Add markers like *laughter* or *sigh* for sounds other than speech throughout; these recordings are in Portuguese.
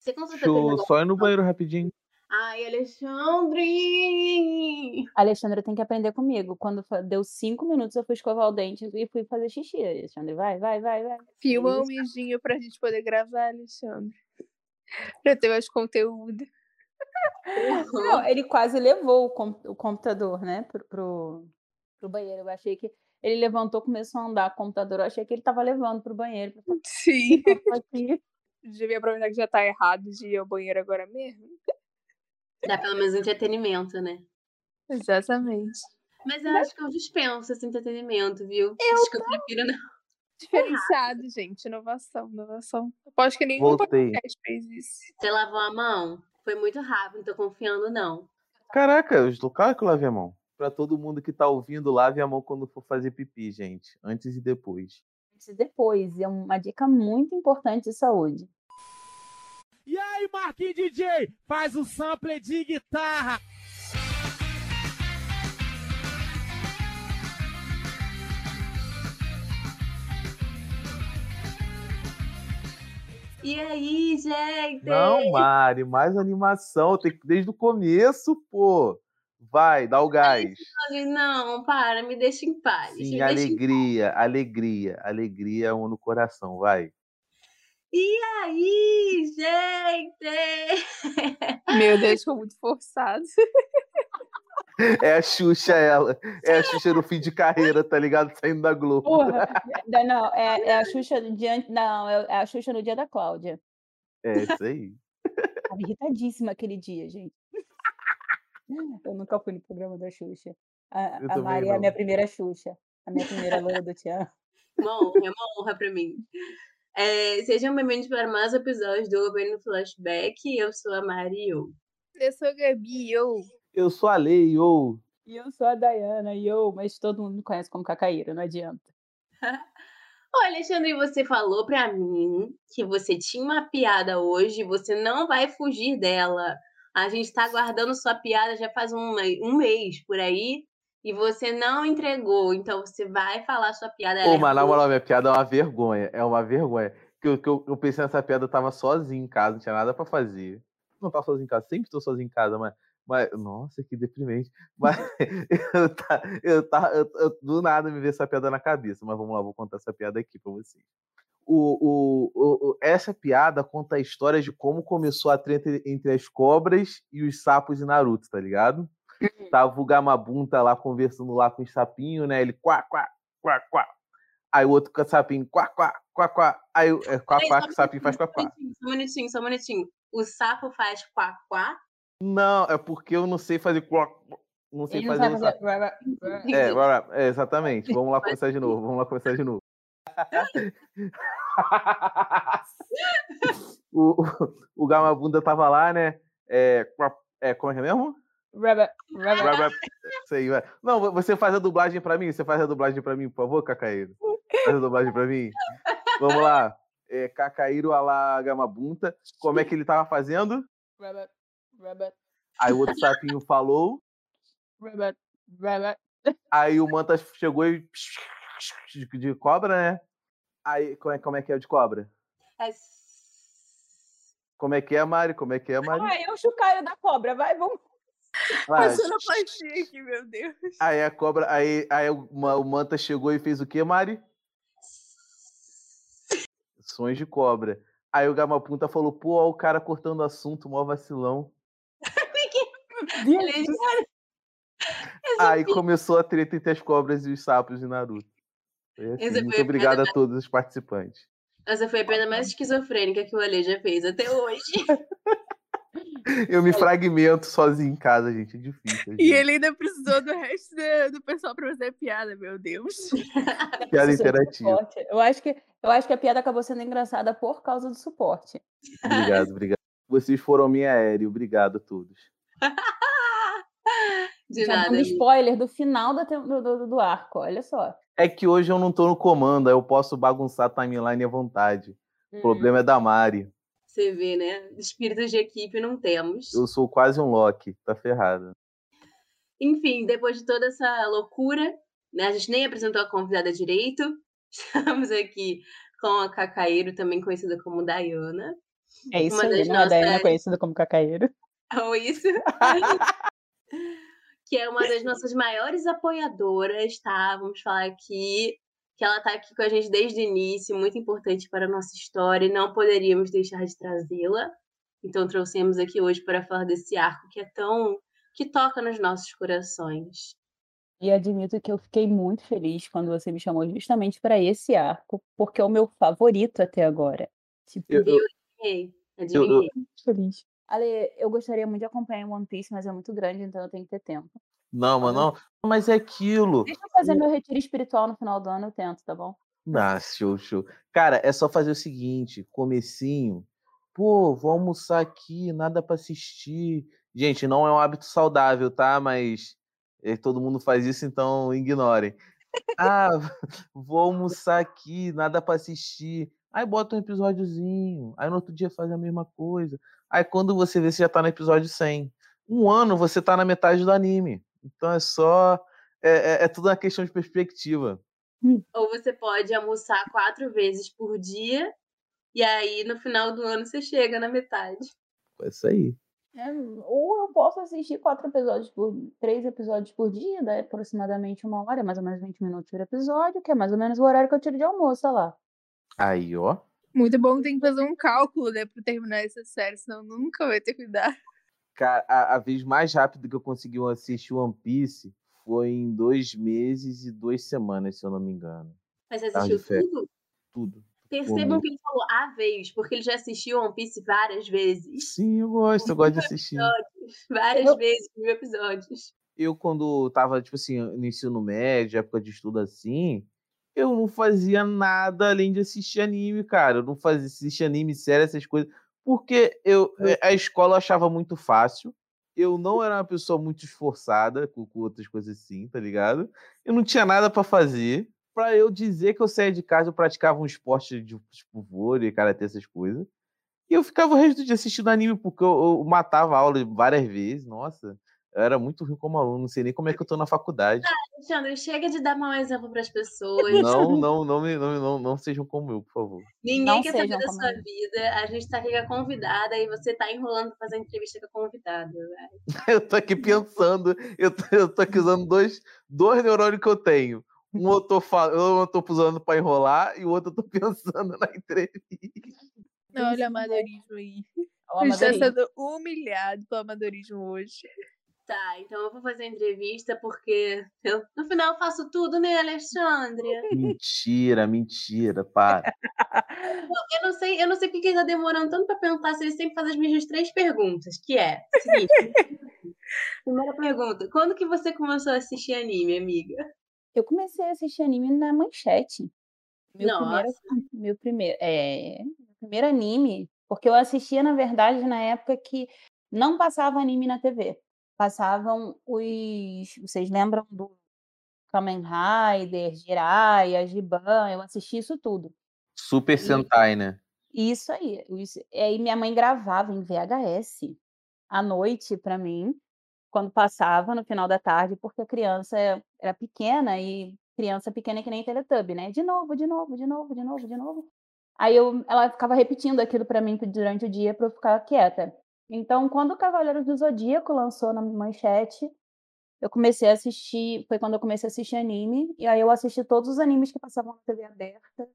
Você com certeza Deixa eu só ir no banheiro rapidinho. Ai, Alexandre! Alexandre tem que aprender comigo. Quando deu cinco minutos, eu fui escovar o dente e fui fazer xixi. Alexandre, vai, vai, vai, vai. Filma um mijinho pra gente poder gravar, Alexandre. Pra ter mais conteúdo. Não, ele quase levou o, com- o computador, né, pro, pro, pro banheiro. Eu achei que ele levantou, começou a andar com o computador. Eu achei que ele tava levando pro banheiro. Sim. Devia aproveitar que já tá errado de ir ao banheiro agora mesmo. Dá pelo menos entretenimento, né? Exatamente. Mas eu acho que eu dispenso esse entretenimento, viu? acho que eu prefiro não. Diferenciado, gente. Inovação, inovação. Aposto que nenhum Voltei. podcast fez isso. Você lavou a mão? Foi muito rápido, não tô confiando, não. Caraca, eu estou claro que eu lavei a mão. Pra todo mundo que tá ouvindo, lave a mão quando for fazer pipi, gente. Antes e depois. Antes e Depois, é uma dica muito importante de saúde. E aí, Marquinhos DJ, faz o sample de guitarra. E aí, gente? Não, Mari, mais animação. Tem que desde o começo, pô. Vai, dá o gás. Não, para, me deixa em paz. Sim, em alegria, alegria, alegria um no coração, vai. E aí, gente? Meu Deus, ficou muito forçado. *laughs* É a Xuxa, ela. É a Xuxa no fim de carreira, tá ligado? Saindo da Globo. Porra, *laughs* não, é, é a Xuxa diante. Não, é é a Xuxa no dia da Cláudia. É isso aí. Tava irritadíssima aquele dia, gente. *laughs* Eu nunca fui no programa da Xuxa. A, Eu a Mari é a minha primeira Xuxa. A minha primeira loira do Tian. *laughs* Uma honra, é uma honra pra mim. É, sejam bem-vindos para mais um episódio do Over no Flashback. Eu sou a Mario. Eu sou a Gabi, eu. Eu sou a Lei, ou. E eu sou a Dayana, eu, mas todo mundo me conhece como Cacaíra, não adianta. *laughs* Ô, Alexandre, você falou pra mim que você tinha uma piada hoje e você não vai fugir dela. A gente tá aguardando sua piada já faz um, um mês por aí e você não entregou. Então você vai falar sua piada. Pô, é mas na moral, minha piada é uma vergonha. É uma vergonha. Que eu, que eu, eu pensei nessa piada, eu tava sozinho em casa, não tinha nada pra fazer. Não tava sozinho em casa, sempre tô sozinho em casa, mas. mas nossa, que deprimente. *laughs* Mas eu, tá, eu, tá, eu, eu- do nada me veio essa piada na cabeça. Mas vamos lá, vou contar essa piada aqui pra vocês. O, o, o, essa piada conta a história de como começou a treta entre as cobras e os sapos de Naruto, tá ligado? Tava o Gamabunta lá conversando lá com os sapinhos, né? Ele quá, quá, quá, quá. Aí o outro com o sapinho, quá, quá, quá, quá. Aí é, quá, quá, que o sapinho faz quá, quá. Só minutinho, só minutinho. O sapo faz quá, quá? Não, é porque eu não sei fazer quá. Não sei Ele não fazer sabe o sapo. fazer. É, *laughs* é, exatamente. Vamos lá começar de novo. Vamos lá começar de novo. *laughs* o, o, o Gamabunda tava lá, né? É, é, como é que é mesmo? Rabbit, rabbit. Aí, vai. Não, vo- você faz a dublagem pra mim? Você faz a dublagem pra mim, por favor, Cacaíro? Faz a dublagem pra mim? Vamos lá. É, Cacaíro Alá Gamabunta. Como é que ele tava fazendo? Rabbit, rabbit, Aí o outro sapinho falou. rabbit, rabbit. Aí o Manta chegou e. De, de cobra, né? Aí, como é, como é que é o de cobra? É... Como é que é, Mari? Como é que é, Mari? Ah, é o chucaio da cobra, vai, vamos. Vai. Passou a pastinha aqui, meu Deus. Aí a cobra. Aí, aí o, o Manta chegou e fez o quê, Mari? Sons de cobra. Aí o Gamapunta falou, pô, ó, o cara cortando assunto, mó vacilão. *laughs* Aí começou a treta entre as cobras e os sapos de Naruto. Foi assim. Essa Muito a obrigado piada a todos os participantes. Essa foi a piada mais esquizofrênica que o Ale já fez até hoje. *laughs* Eu me fragmento sozinho em casa, gente. É difícil. E gente. ele ainda precisou do resto do, do pessoal pra fazer a piada, meu Deus. *laughs* Piada de interativa. Eu acho, que, eu acho que a piada acabou sendo engraçada por causa do suporte. Obrigado, obrigado. Vocês foram minha aérea. Obrigado a todos. *laughs* De Já nada. amigo. spoiler do final do, do, do arco, olha só. É que hoje eu não tô no comando, aí eu posso bagunçar a timeline à vontade. Hum. O problema é da Mari. Você vê, né? Espíritos de equipe não temos. Eu sou quase um Loki, tá ferrado. Enfim, depois de toda essa loucura, né? A gente nem apresentou a convidada direito. *laughs* Estamos aqui com a Cacaíro, também conhecida como Dayana. É isso Uma aí, das né? A Daiane é nossas- conhecida como cacaeiro. Ou *laughs* isso. *laughs* que é uma das nossas maiores apoiadoras, tá? Vamos falar aqui que ela tá aqui com a gente desde o início, muito importante para a nossa história, e não poderíamos deixar de trazê-la. Então trouxemos aqui hoje para falar desse arco que é tão que toca nos nossos corações. E admito que eu fiquei muito feliz quando você me chamou justamente para esse arco, porque é o meu favorito até agora. Tipo, Eu- eu- Adivinhei, eu- adivinhei. muito feliz. Ale, eu gostaria muito de acompanhar One Piece, mas é muito grande, então eu tenho que ter tempo. Não, mas não. Mas é aquilo. Deixa eu fazer meu retiro espiritual no final do ano, eu tento, tá bom? Ah, show, show. Cara, é só fazer o seguinte, comecinho. Pô, vou almoçar aqui, nada pra assistir. Gente, não é um hábito saudável, tá? Mas eh, todo mundo faz isso, então ignorem. Ah, *laughs* vou almoçar aqui, nada pra assistir. Aí bota um episódiozinho. Aí no outro dia faz a mesma coisa. Aí quando você vê, você já tá no episódio 100. Um ano você tá na metade do anime. Então é só. É, é, é tudo uma questão de perspectiva. *laughs* Ou você pode almoçar quatro vezes por dia, e aí no final do ano você chega na metade. É isso aí. É, ou eu posso assistir quatro episódios por três episódios por dia, dá aproximadamente uma hora, mais ou menos 20 minutos por episódio, que é mais ou menos o horário que eu tiro de almoço, lá. Aí, ó. Muito bom que tem que fazer um cálculo, né, pra terminar essa série, senão nunca vai ter cuidado. Cara, a, a vez mais rápida que eu consegui assistir One Piece foi em dois meses e duas semanas, se eu não me engano. Mas você assistiu tudo? Tudo. Percebam Como? que ele falou a vez, porque ele já assistiu One Piece várias vezes. Sim, eu gosto, eu gosto de assistir. Várias Eu- vezes, mil episódios. Eu, quando tava, tipo assim, no ensino médio, época de estudo assim, eu não fazia nada além de assistir anime, cara. Eu não fazia assistir anime, série, essas coisas. Porque eu, eh, a escola eu achava muito fácil. Eu não era uma pessoa muito esforçada com, com outras coisas assim, tá ligado? Eu não tinha nada pra fazer. Pra eu dizer que eu saía de casa, eu praticava um esporte de tipo vôlei, karatê, essas coisas. E eu ficava o resto do dia assistindo anime, porque eu, eu matava a aula várias vezes. Nossa, eu era muito ruim como aluno, não sei nem como é que eu tô na faculdade. Alexandre, chega de dar mau exemplo para as pessoas. Não, não, não, me- não, não, não sejam como eu, por favor. Ninguém Não quer saber da sua eu. vida. A gente tá aqui com a convidada e você tá enrolando pra fazer entrevista com a convidada. né? *laughs* Eu tô aqui pensando, eu tô, eu tô aqui usando dois, dois neurônios que eu tenho. Um eu tô, um eu tô usando pra enrolar e o outro eu tô *laughs* pensando na entrevista. Olha o amadorismo aí. O A gente tá amadorismo. sendo humilhado pelo amadorismo hoje. Tá, então eu vou fazer a entrevista porque eu, no final eu faço tudo, né, Alexandre? Mentira, mentira, para. Eu não sei, eu não sei porque ele tá demorando tanto pra perguntar se ele sempre faz as mesmas três perguntas, que é, seguinte, *laughs* primeira pergunta, quando que você começou a assistir anime, amiga? Eu comecei a assistir anime na manchete. Meu primeiro, Nossa. meu primeiro, é, meu primeiro anime, porque eu assistia, na verdade, na época que não passava anime na TV. Passavam os. Vocês lembram do Kamen Rider, Jiraiya, Giban? Eu assisti isso tudo. Super Sentai, né? Isso aí. Isso, e aí minha mãe gravava em VHS à noite pra mim, quando passava no final da tarde, porque a criança era pequena e criança pequena é que nem Teletubby, né? De novo, de novo, de novo, de novo, de novo. Aí eu, ela ficava repetindo aquilo pra mim durante o dia pra eu ficar quieta. Então, quando o Cavaleiros do Zodíaco lançou na manchete, eu comecei a assistir, foi quando eu comecei a assistir anime, e aí eu assisti todos os animes que passavam na TV aberta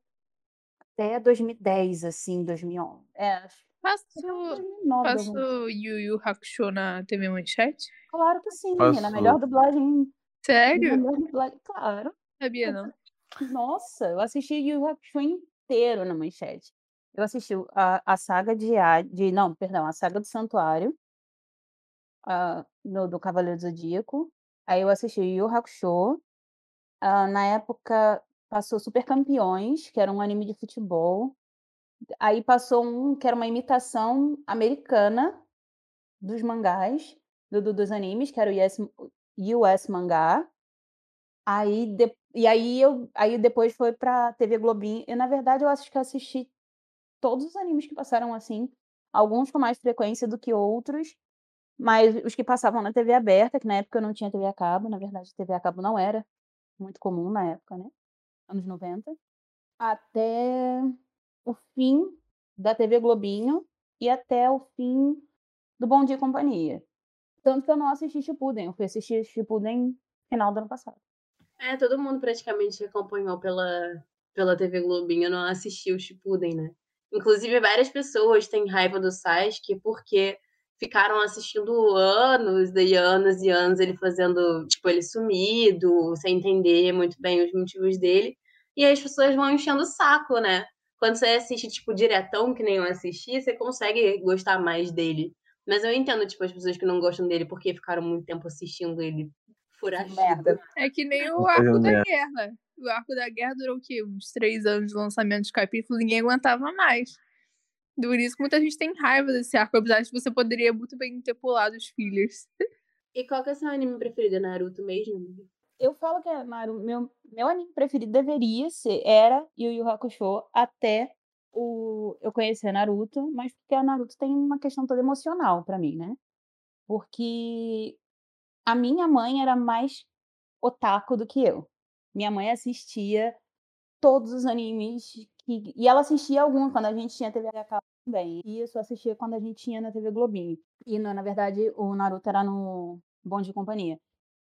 até 2010, assim, 2011. É, acho que Passo, até 2009, passo 2010. Yu Yu Hakusho na TV Manchete? Claro que sim, na Passou. melhor dublagem, na Sério? melhor dublagem, claro. Sabia não. Nossa, eu assisti Yu Yu Hakusho inteiro na manchete. Eu assisti a, a saga de, A- de. Não, perdão, a saga do Santuário, ah, no, do Cavaleiro Zodíaco. Aí eu assisti Yu Hakusho. ah, na época passou Super Campeões, que era um anime de futebol. Aí passou um que era uma imitação americana dos mangás, do, do- dos animes, que era o US, US Mangá. Aí, de- e aí eu aí depois foi pra TV Globinho. E na verdade eu acho que eu assisti todos os animes que passaram assim, alguns com mais frequência do que outros, mas os que passavam na TV aberta, que na época eu não tinha TV a cabo, na verdade TV a cabo não era muito comum na época, né? Anos 90. Até o fim da TV Globinho, e até o fim do Bom Dia e Companhia. Tanto que eu não assisti Shippuden, eu fui assistir Shippuden no final do ano passado. É, todo mundo praticamente acompanhou pela, pela TV Globinho, não assistiu Shippuden, né? Inclusive, várias pessoas têm raiva do Sasuke porque ficaram assistindo anos e anos e anos ele fazendo, tipo, ele sumido, sem entender muito bem os motivos dele. E aí as pessoas vão enchendo o saco, né? Quando você assiste, tipo, diretão, que nem eu assisti, você consegue gostar mais dele. Mas eu entendo, tipo, as pessoas que não gostam dele porque ficaram muito tempo assistindo ele foragido. Merda. É que nem o arco da guerra. O arco da guerra durou o quê? Uns três anos de lançamento de capítulo, ninguém aguentava mais. Por isso que muita gente tem raiva desse arco, apesar de que você poderia muito bem ter pulado os fillers. E qual que é o seu anime preferido? É Naruto mesmo? Eu falo que é Naru- meu, meu anime preferido deveria ser, era Yu Yu Hakusho até o, eu conhecer Naruto, mas porque a Naruto tem uma questão toda emocional pra mim, né? Porque a minha mãe era mais otaku do que eu. Minha mãe assistia todos os animes que, e ela assistia alguns quando a gente tinha TV a cabo também. E eu só assistia quando a gente tinha na TV Globinho. E na, verdade o Naruto era no Bom de Companhia.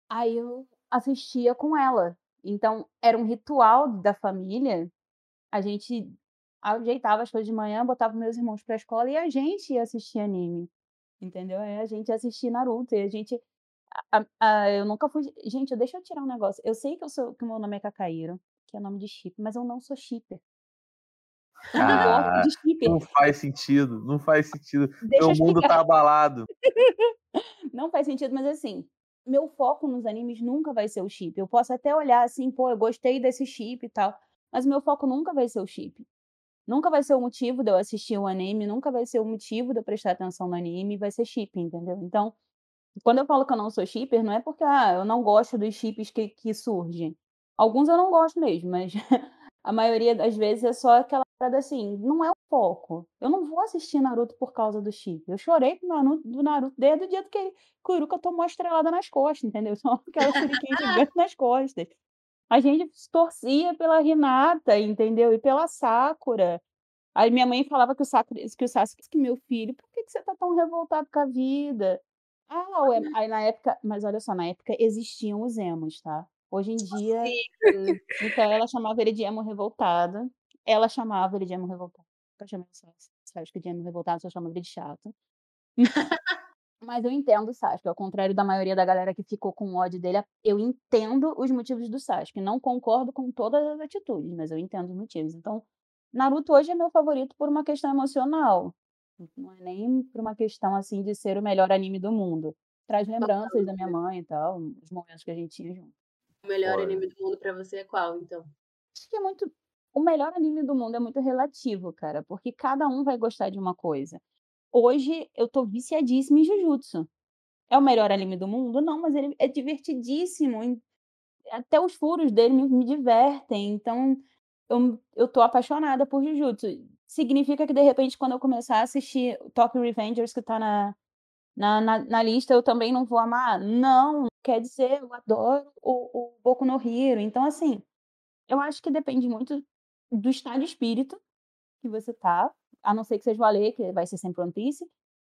Aí eu assistia com ela. Então era um ritual da família. A gente ajeitava as coisas de manhã, botava meus irmãos pra escola e a gente ia assistir anime. Entendeu? Aí a gente assistir Naruto e a gente a- a- eu nunca fui. Gente, deixa eu tirar um negócio. Eu sei que, eu sou, que o meu nome é Cacaíro, que é nome de chip, mas eu não sou shipper. *laughs* Ah. Não faz sentido, não faz sentido. Deixa eu Meu mundo tá abalado. *laughs* Não faz sentido, mas assim, meu foco nos animes nunca vai ser o chip. Eu posso até olhar assim, pô, eu gostei desse chip e tal, mas meu foco nunca vai ser o chip. Nunca vai ser o motivo de eu assistir o anime, nunca vai ser o motivo de eu prestar atenção no anime, vai ser chip, entendeu? Então, quando eu falo que eu não sou shipper, não é porque ah, eu não gosto dos chips que, que surgem. Alguns eu não gosto mesmo, mas *laughs* a maioria das vezes é só aquela parada assim, não é o foco. Eu não vou assistir Naruto por causa do chip. Eu chorei do Naruto, do Naruto desde o dia que Kuruka tomou a estrelada nas costas, entendeu? *laughs* Só aquela shuriken gigante nas costas. A gente torcia pela Hinata, entendeu? E pela Sakura. Aí minha mãe falava que o Sakura, que o Sasuke, que meu filho, por que, que você tá tão revoltado com a vida? Ah, ué, aí na época, mas olha só, na época existiam os emos, tá? Hoje em dia, Sim. então ela chamava ele de emo revoltado. Ela chamava ele de emo revoltado. Eu chamei Sasuke de emo revoltado, só chamava ele de chato. *laughs* Mas eu entendo o Sasuke, ao contrário da maioria da galera que ficou com ódio dele, eu entendo os motivos do Sasuke. Não concordo com todas as atitudes, mas eu entendo os motivos. Então, Naruto hoje é meu favorito por uma questão emocional. Não é nem por uma questão assim de ser o melhor anime do mundo. Traz lembranças da minha mãe e tal, os momentos que a gente tinha junto. O melhor Olha. anime do mundo pra você é qual, então? Acho que é muito. O melhor anime do mundo é muito relativo, cara, porque cada um vai gostar de uma coisa. Hoje eu tô viciadíssima em Jujutsu. É o melhor anime do mundo? Não, mas ele é divertidíssimo. Até os furos dele me, me divertem. Então, eu, eu tô apaixonada por Jujutsu. Significa que, de repente, quando eu começar a assistir Top Revengers, que tá na, na, na, na lista, eu também não vou amar? Não, quer dizer, eu adoro o, o Boku no Hero. Então, assim, eu acho que depende muito do estado de espírito que você tá, a não ser que seja o Ale, que vai ser sempre One Piece,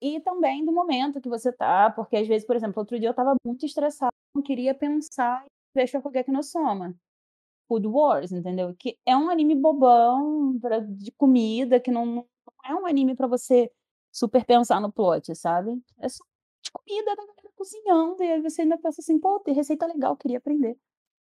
e também do momento que você tá, porque às vezes, por exemplo, outro dia eu tava muito estressada, não queria pensar em ver Shokugeki no Soma. Food Wars, entendeu? Que é um anime bobão pra- de comida, que não, não é um anime pra você super pensar no plot, sabe? É só de comida da galera cozinhando, e aí você ainda pensa assim, pô, tem receita legal, queria aprender.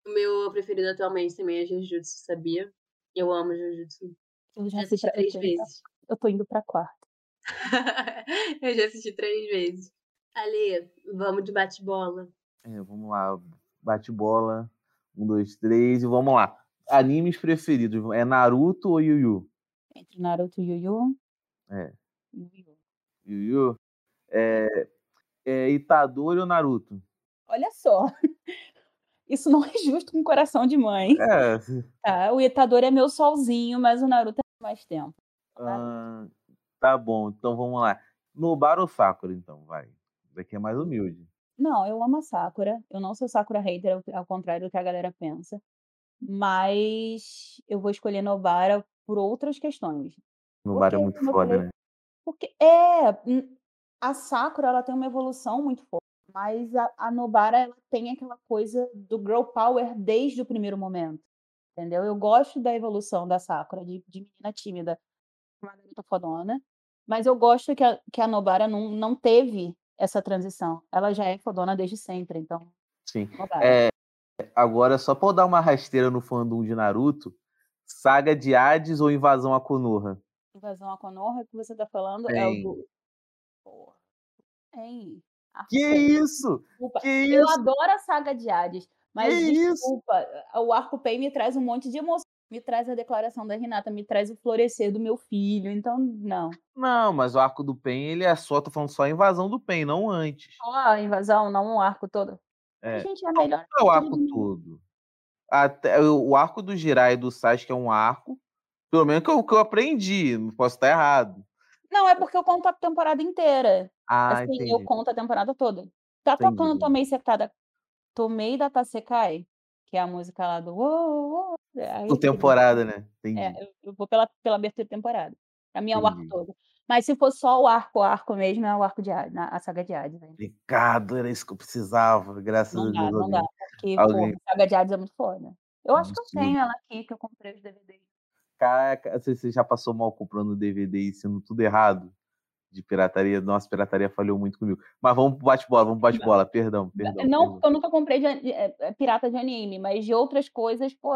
O meu preferido atualmente também é Jujutsu, sabia? Eu amo Jujutsu. Eu já assisti três vezes. Eu tô indo pra quarta. *laughs* eu já assisti três vezes. Ale, vamos de bate-bola. É, vamos lá, bate bola. Um, dois, três, e vamos lá. Animes preferidos, é Naruto ou Yu Yu? Entre Naruto e Yu Yu. É. Yu Yu. Yu Yu? É, é Itadori ou Naruto? Olha só. *laughs* Isso não é justo com coração de mãe. É, Tá? O Itadori é meu solzinho, mas o Naruto é mais tempo. ah, tá bom, então vamos lá. Nobara ou Sakura, então, vai. Daqui é mais humilde. Não, eu amo a Sakura. Eu não sou Sakura hater, ao- ao contrário do que a galera pensa. Mas eu vou escolher Nobara por outras questões. Nobara é Porque, muito como eu foda, falei, né? Porque é, hum, a Sakura ela tem uma evolução muito forte, mas a, a Nobara ela tem aquela coisa do girl power desde o primeiro momento, entendeu? Eu gosto da evolução da Sakura, de, de menina tímida, uma garota fodona, mas eu gosto que a, que a Nobara não, não teve essa transição. Ela já é fodona desde sempre, então. Sim. É, agora, só pra eu dar uma rasteira no fandom de Naruto, Saga de Hades ou Invasão a Konoha? Invasão a Konoha que você tá falando é o do. Porra. Hein? Que Arco isso? Desculpa. Que Eu isso? adoro a saga de Hades, mas Que isso? desculpa, o Arco Pain me traz um monte de emoção. Me traz a declaração da Renata, me traz o florescer do meu filho. Então, não. Não, mas o arco do Pen, ele é só, tô falando só a invasão do Pen, não antes. Só a invasão, não o arco todo. É. Gente, é melhor. Não é o arco todo. Até, o arco do Jirai e do Sasuke é um arco. Pelo menos que eu, que eu aprendi. Não posso estar errado. Não, é porque eu conto a temporada inteira. Ah, assim, entendi. eu conto a temporada toda. Tá Entendi. tocando Tomei Secada. Tomei da Tasekai, que é a música lá do. Uou, uou, aí Por temporada, né? Entendi. É, eu- vou pela, pela abertura de temporada. Pra mim é o arco todo. Mas se for só o arco, o arco mesmo é o arco de Hades, a saga de Hades. Né? Obrigado, era isso que eu precisava. Graças Não a dá, Deus. não dá. alguém- Porque, alguém- pô, a saga de Hades é muito foda. Eu acho que eu tenho ela aqui, que eu comprei os DVDs. Caraca, você você já passou mal comprando DVD e sendo tudo errado? De pirataria. Nossa, pirataria falhou muito comigo. Mas vamos pro bate-bola, vamos pro bate-bola. Perdão, perdão. não, perdão. porque eu nunca comprei de, de- é, é, pirata de anime, mas de outras coisas, pô,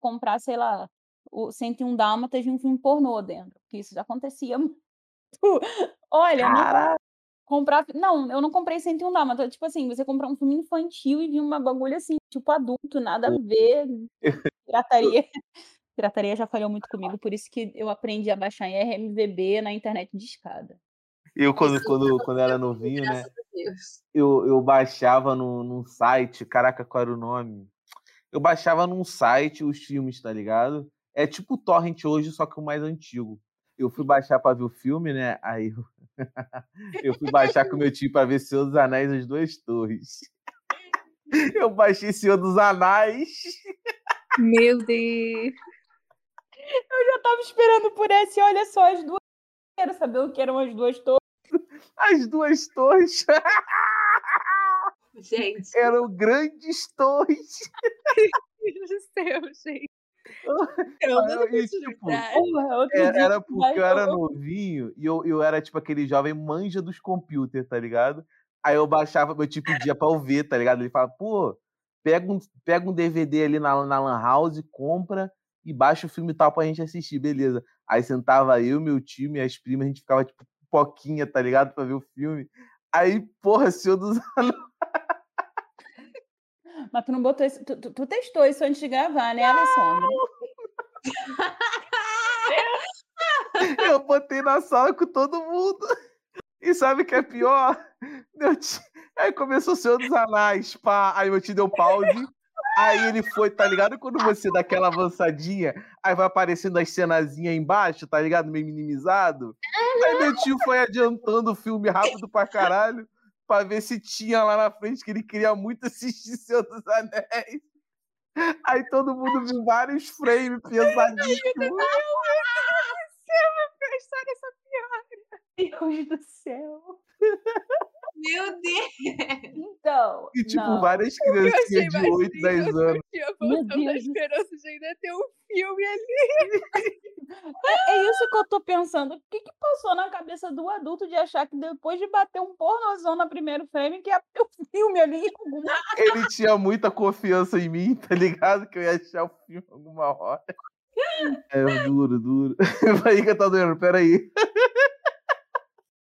comprar, sei lá, o 101 Dálmatas de um filme pornô dentro. Que isso já acontecia *laughs* muito. Olha, não comprar. Não, eu não comprei 101 Dálmatas. Tipo assim, você comprar um filme infantil e vir uma bagulho assim, tipo adulto, nada a ver. *laughs* Pirataria. *laughs* Pirataria já falhou muito comigo, por isso que eu aprendi a baixar em RMVB na internet de escada. Eu quando, quando, quando era novinho, né? Eu, eu baixava no, num site, caraca, qual era o nome? Eu baixava num site os filmes, tá ligado? É tipo o Torrent hoje, só que o mais antigo. Eu fui baixar pra ver o filme, né? Aí eu, *laughs* eu fui baixar com meu tio pra ver Senhor dos Anéis As Duas Torres. *laughs* Eu baixei Senhor dos Anéis. Meu Deus. Eu já tava esperando por esse, olha só, as duas. Quero saber o que eram as duas torres. As duas torres *laughs* Gente, eram grandes torres. Meu Deus do céu, gente. Aí Eu eu- não e, tipo, Era, era eu porque eu era eu- novinho e eu, eu era tipo aquele jovem manja dos computers, tá ligado? Aí eu baixava, meu tio pedia pra eu ver, tá ligado? Ele falava, pô, pega um, pega um DVD ali na, na Lan House, compra e baixa o filme tal pra gente assistir, beleza. Aí sentava eu, meu tio, minhas primas, a gente ficava tipo poquinha, tá ligado? Pra ver o filme. Aí, porra, Senhor dos *laughs* Mas tu não botou isso. Tu, tu- tu testou isso antes de gravar, né, Alessandra? *laughs* Eu botei na sala com todo mundo. E sabe o que é pior? Aí começou o Senhor dos Anais, pá. Aí meu tio deu pause. Aí ele foi, tá ligado? Quando você dá aquela avançadinha, aí vai aparecendo as cenazinhas embaixo, tá ligado? Meio minimizado. Aí meu tio foi adiantando o filme rápido pra caralho, pra ver se tinha lá na frente, que ele queria muito assistir Senhor dos Anéis. Aí todo mundo viu vários frames pesadíssimos. A história essa Deus do céu. Meu Deus. Então. E, tipo, não. várias criancinhas de mais 8, 10 lindo, anos. Tinha a Meu da Deus do esperança de ainda ter um filme ali. É, é isso que eu tô pensando. O que, que passou na cabeça do adulto de achar que depois de bater um pornozão no primeiro frame, que ia ter um filme ali em alguma. Ele tinha muita confiança em mim, tá ligado? Que eu ia achar o filme alguma hora. É duro, duro. *laughs* Vai que tá doendo, peraí.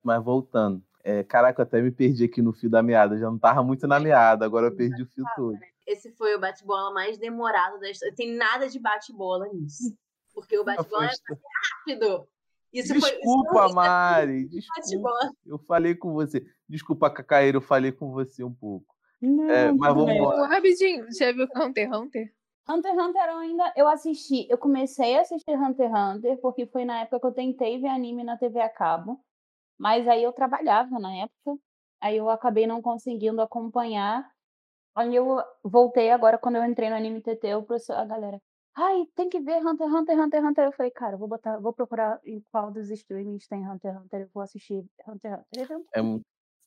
Mas voltando. É, caraca, eu até me perdi aqui no fio da meada. Eu já não tava muito na meada, agora eu perdi o fio todo. Esse foi o bate-bola mais demorado da história. Tem nada de bate-bola nisso. Porque o *laughs* bate-bola é rápido. Isso foi. Desculpa, isso Mari. foi Desculpa. Eu falei com você. Desculpa, Cacaeira, eu falei com você um pouco. Não, É, mas vamos lá. Rapidinho, já viu Hunter x Hunter? Hunter x Hunter eu ainda eu assisti. Eu comecei a assistir Hunter x Hunter porque foi na época que eu tentei ver anime na TV a cabo. Mas aí eu trabalhava na época. Aí eu acabei não conseguindo acompanhar. Aí eu voltei agora, quando eu entrei no Anime TT, eu a galera. Ai, tem que ver Hunter, Hunter, Hunter, Hunter. Eu falei, cara, vou botar, vou procurar em qual dos streamings tem Hunter, Hunter. Eu vou assistir Hunter, Hunter. É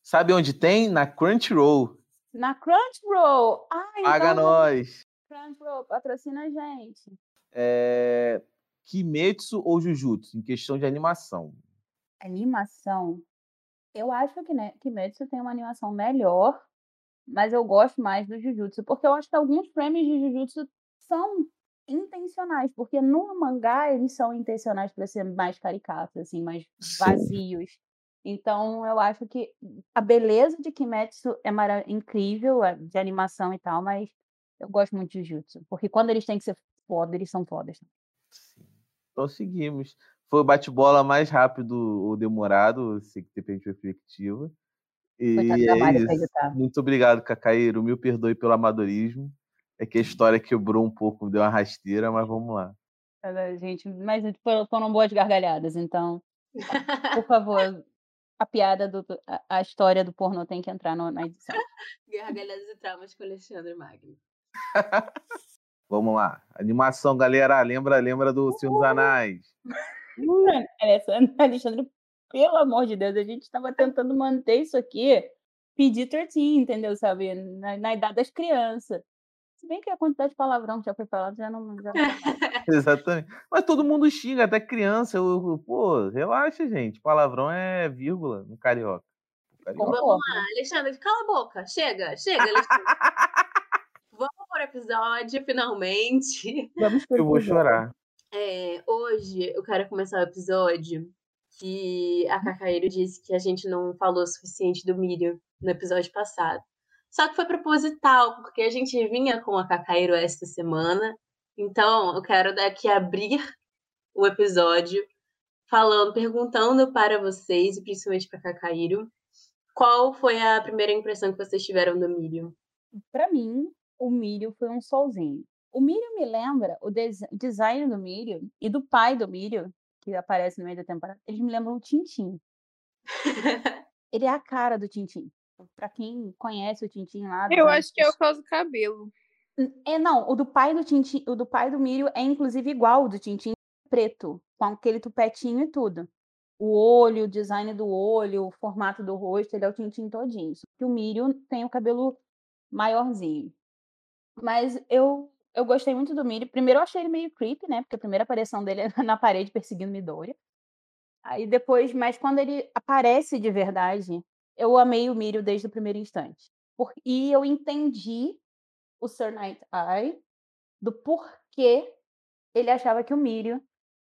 Sabe onde tem? Na Crunchyroll. Na Crunchyroll. Ai, Paga então, nós. Crunchyroll, patrocina a gente. É... Kimetsu ou Jujutsu? Em questão de animação. Animação. Eu acho que né, Kimetsu tem uma animação melhor, mas eu gosto mais do Jujutsu, porque eu acho que alguns frames de Jujutsu são intencionais, porque no mangá eles são intencionais para ser mais caricatos, assim, mais Sim. vazios. Então eu acho que a beleza de Kimetsu é mara- incrível, é, de animação e tal, mas eu gosto muito de Jujutsu, porque quando eles têm que ser foda, eles são fodas. Sim. Então seguimos. Foi o bate-bola mais rápido ou demorado, se depende da perspectiva. E é. Muito obrigado, Cacaíro. Me perdoe pelo amadorismo. É que a história quebrou um pouco, deu uma rasteira, mas vamos lá. Ela, gente, mas foram, foram boas gargalhadas, então, por favor, a piada do a, a história do pornô tem que entrar no- na edição. *laughs* Gargalhadas e traumas com Alexandre Magno. *laughs* Vamos lá. Animação, galera. Lembra, lembra do Senhor dos *laughs* Alexandre, pelo amor de Deus, a gente estava tentando manter isso aqui PG-13, entendeu? Sabe? Na, na idade das crianças. Se bem que a quantidade de palavrão que já foi falado já não. Já. *laughs* Exatamente. Mas todo mundo xinga, até criança. Eu, eu- pô, relaxa, gente. Palavrão é vírgula no carioca. Carioca. Concordo. Alexandre, cala a boca. Chega, chega, Alexandre. *laughs* Vamos pro episódio, finalmente. Vamos Eu vou chorar. É, hoje eu quero começar o episódio que a Cacaíro disse que a gente não falou o suficiente do Miriam no episódio passado. Só que foi proposital, porque a gente vinha com a Cacaíro esta semana. Então eu quero daqui abrir *laughs* o episódio falando, perguntando para vocês, e principalmente para Cacaíro, qual foi a primeira impressão que vocês tiveram do Miriam? Pra mim, o Mírio foi um solzinho. O Mírio me lembra, o des- design do Mírio e do pai do Mírio, que aparece no meio da temporada, eles me lembram o Tintim. *laughs* Ele é a cara do Tintim. Pra quem conhece o Tintim lá. Eu anos acho que é o caso do cabelo. É, não, o do pai do Tintim, o do pai do Mírio é inclusive igual ao do Tintim preto, com aquele tupetinho e tudo. O olho, o design do olho, o formato do rosto, ele é o Tintim todinho. Só que o Mírio tem o cabelo maiorzinho. Mas eu eu gostei muito do Mírio. Primeiro eu achei ele meio creepy, né? Porque a primeira aparição dele é *laughs* na parede perseguindo Midoriya. Aí depois, mas quando ele aparece de verdade, eu amei o Mírio desde o primeiro instante. Por- e eu entendi o Sir Night Eye do porquê ele achava que o Mírio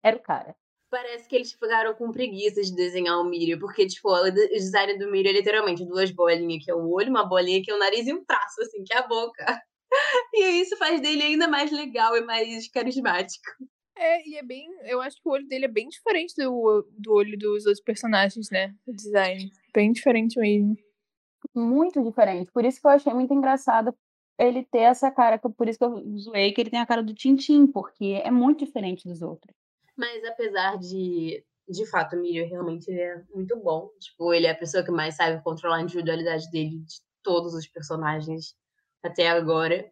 era o cara. Parece que eles ficaram com preguiça de desenhar o Miriam, porque, tipo, o de- o design do Miriam é literalmente duas bolinhas, que é o olho, uma bolinha que é o nariz e um traço, assim, que é a boca. *laughs* E isso faz dele ainda mais legal e mais carismático. É, e é bem. Eu acho que o olho dele é bem diferente do, do olho dos outros personagens, né? O design. Bem diferente mesmo. Muito diferente. Por isso que eu achei muito engraçado ele ter essa cara, por isso que eu zoei que ele tem a cara do Tintim, porque é muito diferente dos outros. Mas apesar de, de fato, o Miriam realmente ele é muito bom. Tipo, ele é a pessoa que mais sabe controlar a individualidade dele de todos os personagens até agora.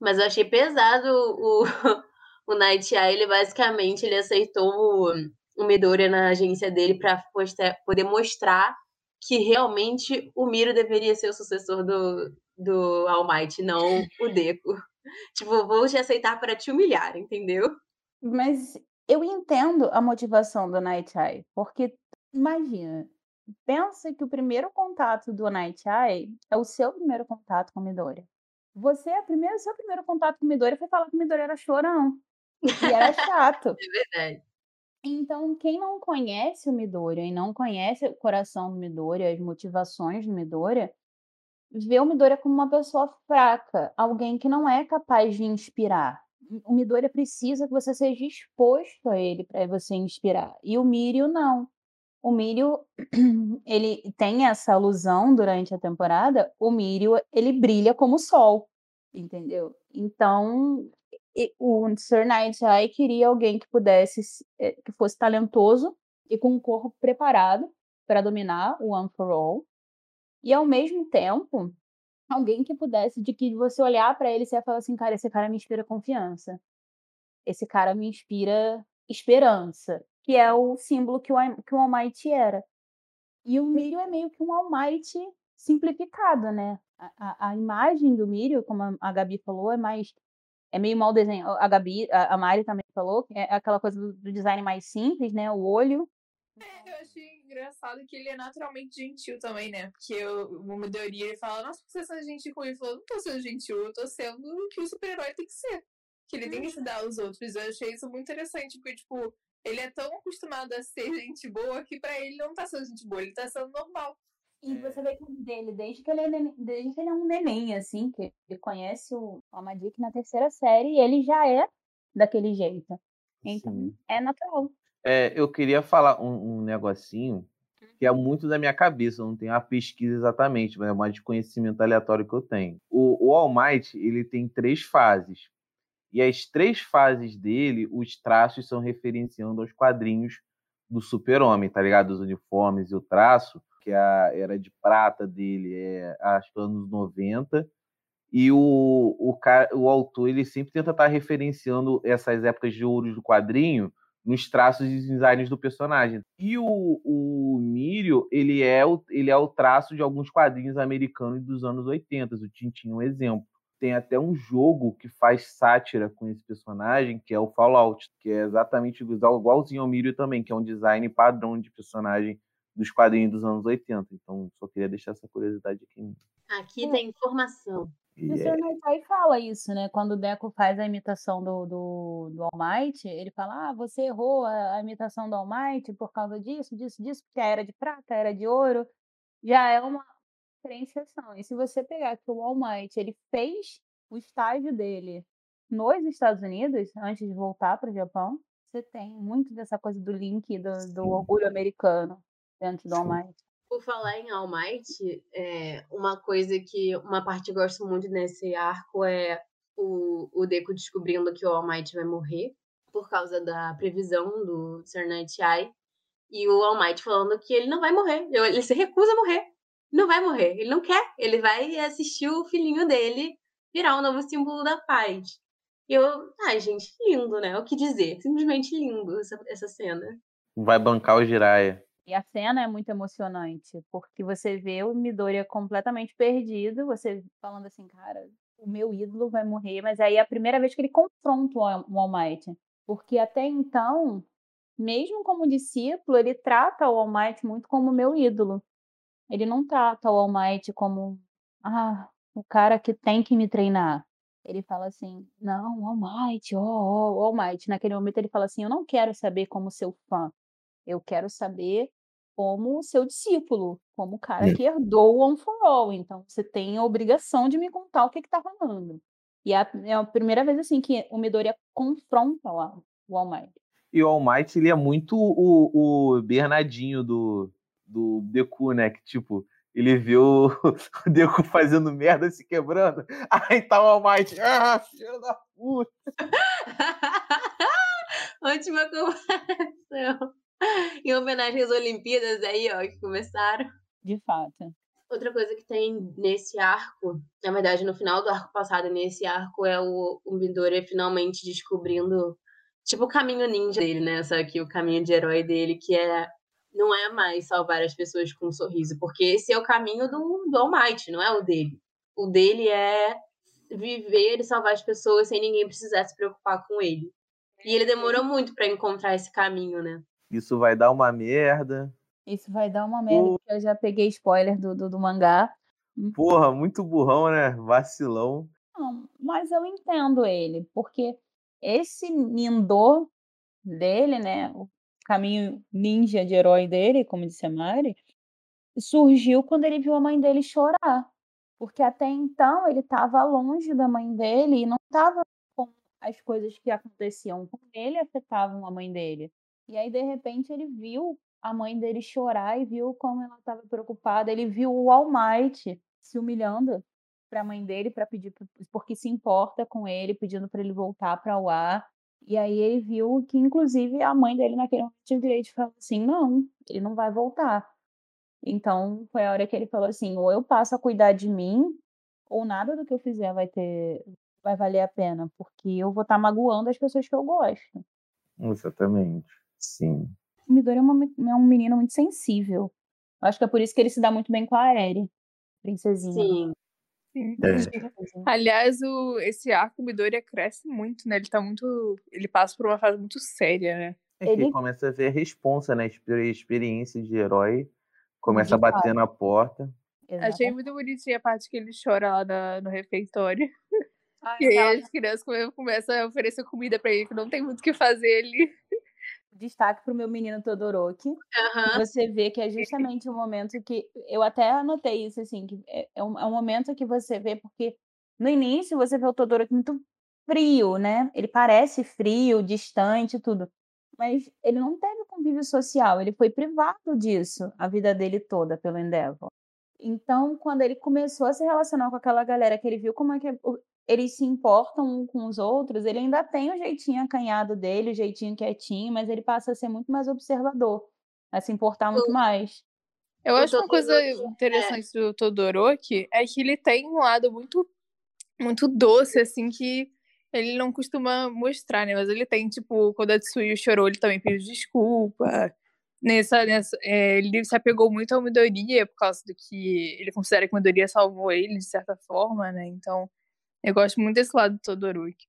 Mas eu achei pesado o, *laughs* o Night Eye, ele basicamente ele aceitou o, o Midoriya na agência dele postar- poder mostrar que realmente o Miro deveria ser o sucessor do, do All Might, não o Deku. *laughs* Tipo, vou te aceitar para te humilhar, entendeu? Mas eu entendo a motivação do Night Eye, porque imagina, pensa que o primeiro contato do Night Eye é o seu primeiro contato com Midoriya. Você, a primeira, o seu primeiro contato com Midoriya foi falar que o Midoriya era chorão. E era chato. *laughs* Verdade. Então, quem não conhece o Midoriya e não conhece o coração do Midoriya, as motivações do Midoriya, vê o Midoriya como uma pessoa fraca, alguém que não é capaz de inspirar. O Midoriya precisa que você seja exposto a ele para você inspirar. E o Mirio não. O Mirio, *clears throat* ele tem essa alusão durante a temporada, o Mirio, ele brilha como o sol, entendeu? Então, o Sir Night Eye queria alguém que pudesse, eh, que fosse talentoso e com um corpo preparado para dominar o One for All. E ao mesmo tempo, alguém que pudesse, de que você olhar para ele e você falar assim, cara, esse cara me inspira confiança. esse cara me inspira esperança, que é o símbolo que o, que o All Might era. E o Mírio é meio que um All Might simplificado, né? A, a, a imagem do Mírio, como a, a Gabi falou, é mais. É meio mal desenhado. A Gabi, a, a Mari também falou, é aquela coisa do, do design mais simples, né? O olho. Eu achei engraçado que ele é naturalmente gentil também, né? Porque o, o Midori, ele fala, nossa, por que você é gentil com ele? Ele falou, não tô sendo gentil, eu tô sendo o que o super-herói tem que ser. Que ele tem que ajudar os outros. Eu achei isso muito interessante, porque, tipo, ele é tão acostumado a ser gente boa que pra ele não tá sendo gente boa, ele tá sendo normal. E você vê que dele, desde que ele é, neném, desde que ele é um neném, assim, que ele conhece o Almadik na terceira série, e ele já é daquele jeito. Então, Sim. é natural. É, eu queria falar um, um negocinho que é muito da minha cabeça, não tenho a pesquisa exatamente, mas é mais de conhecimento aleatório que eu tenho. O, o All Might, ele tem três fases. E as três fases dele, os traços são referenciando aos quadrinhos do super-homem, tá ligado? Os uniformes e o traço, que a era de prata dele é acho que anos 90. E o, o, o autor, ele sempre tenta estar referenciando essas épocas de ouro do quadrinho nos traços e designs do personagem. E o, o Mírio, ele é o, ele é o traço de alguns quadrinhos americanos dos anos 80. O Tintin é um exemplo. Tem até um jogo que faz sátira com esse personagem, que é o Fallout, que é exatamente igual- igualzinho ao Mírio também, que é um design padrão de personagem dos quadrinhos dos anos 80. Então, só queria deixar essa curiosidade aqui. Aqui tem informação. E o E Sr. é- Naitai fala isso, né? Quando o Deco faz a imitação do, do, do All Might, ele fala: Ah, você errou a, a imitação do All Might por causa disso, disso, disso, porque a era de prata, a era de ouro. Já é uma diferenciação. E se você pegar que o Might, ele fez o estágio dele nos Estados Unidos, antes de voltar para o Japão, você tem muito dessa coisa do link do, do orgulho americano dentro do. Might. Por falar em All Might, é, uma coisa que, uma parte que eu gosto muito nesse arco é o, o Deku descobrindo que o All Might vai morrer por causa da previsão do Sr. Night Eye. E o All Might falando que ele não vai morrer, ele se recusa a morrer. Não vai morrer, ele não quer. Ele vai assistir o filhinho dele virar um novo símbolo da paz. E eu, ai, gente, lindo, né? O que dizer? Simplesmente lindo essa, essa cena. Vai bancar o Jiraiya. E a cena é muito emocionante, porque você vê o Midoriya completamente perdido, você falando assim, cara, o meu ídolo vai morrer, mas aí é a primeira vez que ele confronta o o All Might. Porque até então, mesmo como discípulo, ele trata o All Might muito como meu ídolo. Ele não trata o All Might como, ah, o cara que tem que me treinar. Ele fala assim, não, All Might, ó, ó, All Might. Naquele momento ele fala assim, eu não quero saber como seu fã. Eu quero saber como seu discípulo, como o cara Hum. que herdou o One for All. Então, você tem a obrigação de me contar o que está rolando. E é a, é a primeira vez assim que o Midoriya confronta o, o All Might. E o All Might, ele é muito o, o Bernardinho do, do Deku, né? Que, tipo, ele vê o, *laughs* Deku fazendo merda, se quebrando. *laughs* Aí tá o All Might. Ah, filho da puta. *laughs* Ótima comparação. Em homenagem às Olimpíadas aí, ó, que começaram. De fato. Outra coisa que tem nesse arco, na verdade, no final do arco passado, nesse arco, é o, o Midoriya finalmente descobrindo, tipo, o caminho ninja dele, né? Só que o caminho de herói dele, que é não é mais salvar as pessoas com um sorriso, porque esse é o caminho do, do All Might, não é o dele. O dele é viver e salvar as pessoas sem ninguém precisar se preocupar com ele. E ele demorou muito pra encontrar esse caminho, né? Isso vai dar uma merda. Isso vai dar uma merda, porque eu já peguei spoiler do, do, do mangá. Porra, muito burrão, né? Vacilão. Não, mas eu entendo ele, porque esse Nindô dele, né, o caminho ninja de herói dele, como disse a Mari, surgiu quando ele viu a mãe dele chorar. Porque até então ele estava longe da mãe dele e não estava com as coisas que aconteciam com ele afetavam a mãe dele. E aí, de repente, ele viu a mãe dele chorar e viu como ela estava preocupada. Ele viu o All Might se humilhando para a mãe dele para pedir porque se importa com ele, pedindo para ele voltar para o ar. E aí ele viu que inclusive a mãe dele naquele momento tinha o direito de falar assim, não, ele não vai voltar. Então foi a hora que ele falou assim, ou eu passo a cuidar de mim, ou nada do que eu fizer vai ter vai valer a pena, porque eu vou estar magoando as pessoas que eu gosto. Exatamente. Sim. O Midori é, uma é um menino muito sensível. Eu acho que é por isso que ele se dá muito bem com a Eri, princesinha. Sim. Sim. É. Aliás, o, esse arco Midoriya cresce muito, né? Ele tá muito. Ele passa por uma fase muito séria, né? É que Ele- começa a ver a responsa, né? Experi- Experiência de herói. Começa De a bater na porta. Achei muito bonitinha a parte que ele chora lá na- no refeitório. Ai, E aí as crianças come- começam a oferecer comida pra ele, que não tem muito o que fazer ali. Destaque pro meu menino Todoroki. Aham. Você vê que é justamente o momento que. Eu até anotei isso, assim, que é, é um, é um momento que você vê, porque no início você vê o Todoroki muito frio, né? Ele parece frio, distante e tudo. Mas ele não teve convívio social, ele foi privado disso a vida dele toda pelo Endeavor. Então, quando ele começou a se relacionar com aquela galera, que ele viu como é que o- eles se importam um com os outros, ele ainda tem o jeitinho acanhado dele, o jeitinho quietinho, mas ele passa a ser muito mais observador, a se importar muito mais. Eu acho uma coisa é. interessante do Todoroki é que ele tem um lado muito, muito doce, assim, que ele não costuma mostrar, né? Mas ele tem, tipo, quando a Tsuyu chorou, ele também pediu desculpa. Nessa, nessa, é, ele se apegou muito ao Midoriya por causa do que ele considera que o Midoriya salvou ele, de certa forma, né? Então, eu gosto muito desse lado do Todoroki.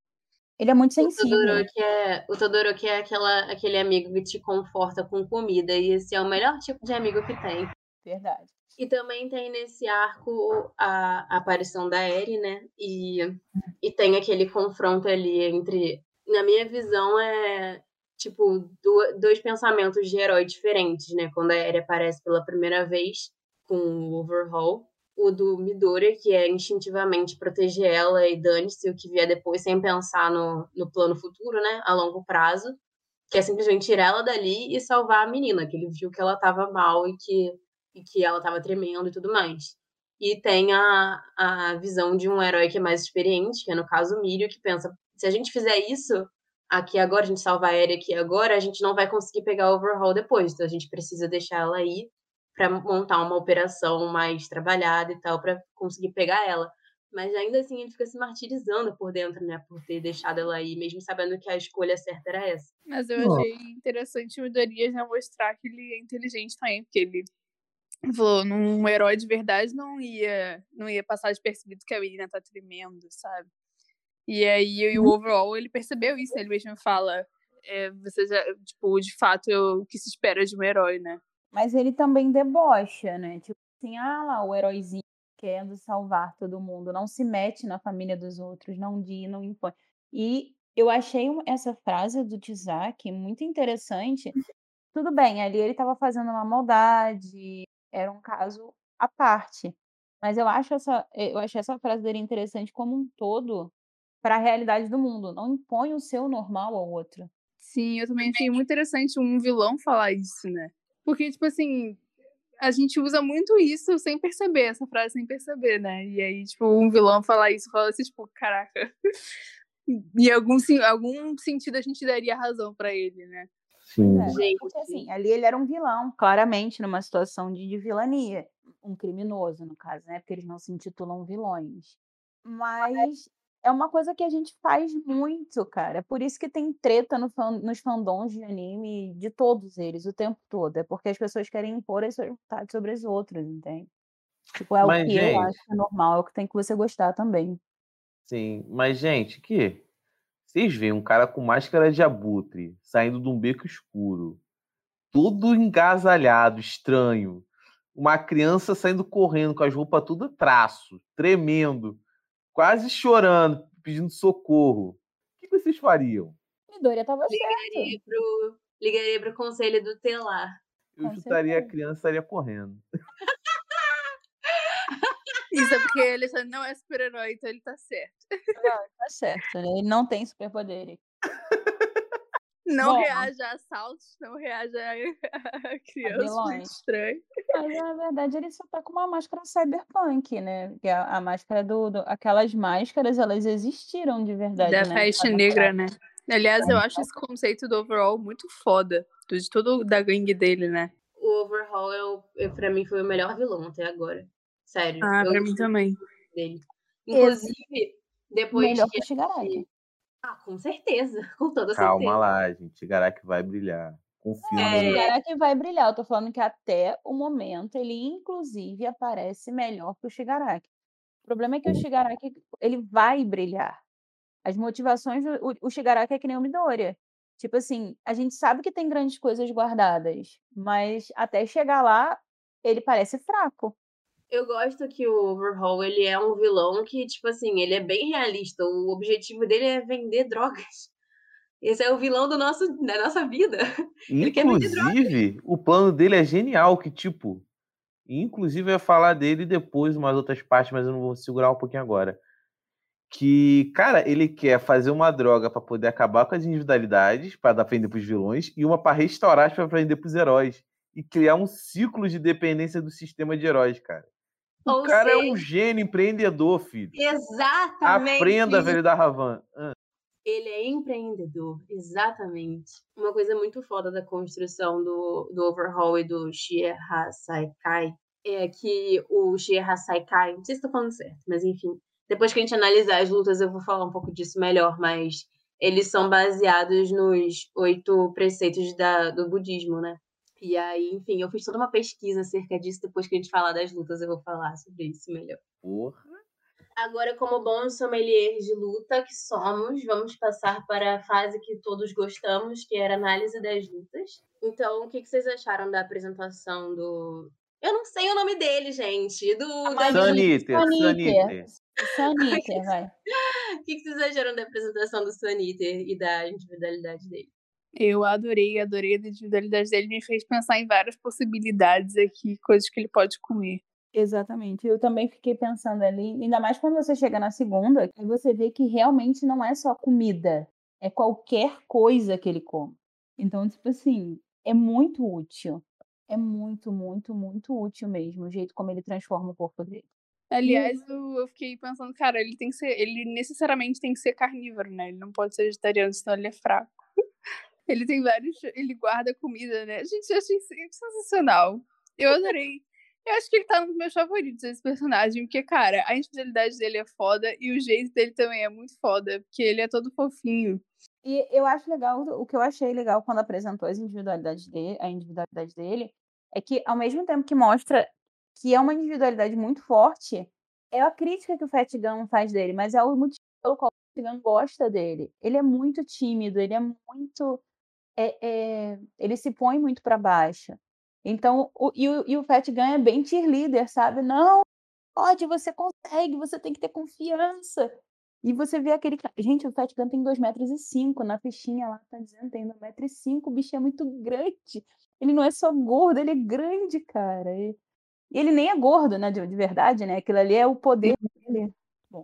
Ele é muito O sensível. Todoroki é, o Todoroki é aquela, aquele amigo que te conforta com comida. E esse é o melhor tipo de amigo que tem. Verdade. E também tem nesse arco a, a aparição da Eri, né? E, e tem aquele confronto ali entre. Na minha visão, é tipo du- dois pensamentos de herói diferentes, né? Quando a Eri aparece pela primeira vez com o Overhaul. O do Midori, que é instintivamente proteger ela e dane-se o que vier depois, sem pensar no, no plano futuro, né? A longo prazo. Que é simplesmente tirar ela dali e salvar a menina, que ele viu que ela tava mal e que e que ela tava tremendo e tudo mais. E tem a, a visão de um herói que é mais experiente, que é no caso o Mirio, que pensa, se a gente fizer isso aqui agora, a gente salvar a Eri aqui agora, a gente não vai conseguir pegar o Overhaul depois, então a gente precisa deixar ela aí para montar uma operação mais trabalhada e tal, para conseguir pegar ela. Mas ainda assim ele fica se martirizando por dentro, né, por ter deixado ela aí, mesmo sabendo que a escolha certa era essa. Mas eu achei interessante o Midoriya já mostrar que ele é inteligente também, porque ele falou, num herói de verdade não ia, não ia passar despercebido que a menina tá tremendo, sabe? E aí e o overall ele percebeu isso, né? ele mesmo fala, é, você já, tipo, de fato é o que se espera de um herói, né? Mas ele também debocha, né? Tipo assim, ah lá, o heróizinho querendo salvar todo mundo, não se mete na família dos outros, não diz, não impõe. E eu achei essa frase do Tizak muito interessante. Tudo bem, ali ele estava fazendo uma maldade, era um caso à parte. Mas eu acho essa, eu achei essa frase dele interessante como um todo para a realidade do mundo. Não impõe o seu normal ao outro. Sim, eu também achei muito interessante um vilão falar isso, né? Porque, tipo assim, a gente usa muito isso sem perceber, essa frase sem perceber, né? E aí, tipo, um vilão falar isso, fala assim, tipo, caraca. Em algum, algum sentido a gente daria razão pra ele, né? Sim. É, Gente. porque assim, ali ele era um vilão, claramente numa situação de, de vilania. Um criminoso, no caso, né? Porque eles não se intitulam vilões. Mas é uma coisa que a gente faz muito, cara. Por isso que tem treta no fan- nos fandoms de anime de todos eles, o tempo todo. É porque as pessoas querem impor as suas vontades sobre as outras, entende? Tipo, é Mas, o que eu gente- acho que é normal, é o que tem que você gostar também. Sim, mas gente, que vocês veem um cara com máscara de abutre saindo de um beco escuro, todo engasalhado, estranho, uma criança saindo correndo com as roupas tudo traço, tremendo, quase chorando, pedindo socorro. O que vocês fariam? Midoriya tava certo. Ligaria pro, ligaria pro conselho do telar. Eu Com chutaria a certeza. criança e estaria correndo. Isso é porque ele não é super-herói, então ele tá certo. Tá certo, né? Ele não tem superpoderes. Não Bom. reage a assaltos, não reage *laughs* a, a crianças estranho. Mas na verdade ele só tá com uma máscara cyberpunk, né? Que a, a máscara do, do- Aquelas máscaras, elas existiram de verdade, Da né? negra, né? Aliás, eu acho esse conceito do overall muito foda. De todo da gangue dele, né? O Overhaul, é o, é, pra mim, foi o melhor vilão até agora. Sério. Ah, eu pra mim também. dele. Inclusive, Depois Melhor que que. Ah, com certeza, *laughs* com toda Calma certeza. lá, gente. Shigaraki vai brilhar. Confia O no É. Shigaraki vai brilhar. Eu tô falando que até o momento ele, inclusive, aparece melhor que o Shigaraki. O problema é que o Shigaraki ele vai brilhar. As motivações. O, o Shigaraki é que nem o Midoriya. Tipo assim, a gente sabe que tem grandes coisas guardadas, mas até chegar lá, ele parece fraco. Eu gosto que o Overhaul, ele é um vilão que, tipo assim, ele é bem realista. O objetivo dele é vender drogas. *laughs* Esse é o vilão do nosso, da nossa vida. *laughs* Inclusive, o plano dele é genial, que tipo, inclusive eu ia falar dele depois, umas outras partes, mas eu não vou segurar um pouquinho agora. Que, cara, ele quer fazer uma droga pra poder acabar com as individualidades, pra dar vender pros vilões, e uma pra restaurar pra vender pros heróis. E criar um ciclo de dependência do sistema de heróis, cara. O Ou cara é seja, um gênio empreendedor, filho. Exatamente. Aprenda, velho da Ravan. Ah, Ele é empreendedor, exatamente. Uma coisa muito foda da construção do, do Overhaul e do Shieha Saikai é que o Shieha Saikai, não sei se tô falando certo, mas enfim, depois que a gente analisar as lutas eu vou falar um pouco disso melhor, mas eles são baseados nos oito preceitos da, do budismo, né? E aí, enfim, eu fiz toda uma pesquisa acerca disso, depois que a gente falar das lutas eu vou falar sobre isso melhor. porra. Agora, como bons sommeliers de luta que somos, vamos passar para a fase que todos gostamos, que era a análise das lutas. Então, o que vocês acharam da apresentação do. Eu não sei o nome dele, gente. Do. Saniter, Saniter. Saniter, vai. *laughs* O que que vocês acharam da apresentação do Saniter e da individualidade dele? Eu adorei, adorei a individualidade dele. Me fez pensar em várias possibilidades aqui, coisas que ele pode comer. Exatamente. Eu também fiquei pensando ali, ainda mais quando você chega na segunda, aí você vê que realmente não é só comida, é qualquer coisa que ele come. Então, tipo assim, é muito útil. É muito, muito, muito útil mesmo, o jeito como ele transforma o corpo dele. Aliás, eu, eu fiquei pensando, cara, ele tem que ser. Ele necessariamente tem que ser carnívoro, né? Ele não pode ser vegetariano, senão ele é fraco. Ele tem vários. Ele guarda comida, né? Gente, eu achei sensacional. Eu adorei. Eu acho que ele tá um dos meus favoritos, esse personagem, porque, cara, a individualidade dele é foda e o jeito dele também é muito foda, porque ele é todo fofinho. E eu acho legal, o que eu achei legal quando apresentou as individualidades dele, a individualidade dele, é que ao mesmo tempo que mostra que é uma individualidade muito forte, é a crítica que o Fat Gun faz dele, mas é o motivo pelo qual o Fat Gun gosta dele. Ele é muito tímido, ele é muito. É- é- ele se põe muito para baixo. Então, o, e, o, e o Fat Gun é bem cheerleader, sabe? Não, pode, você consegue, você tem que ter confiança. E você vê aquele. Gente, o Fat Gun tem 2,5 metros. E cinco. Na fichinha lá tá dizendo tem 1,5 metros. E cinco. O bicho é muito grande. Ele não é só gordo, ele é grande, cara. E, e ele nem é gordo, né? De, de verdade, né? Aquilo ali é o poder dele.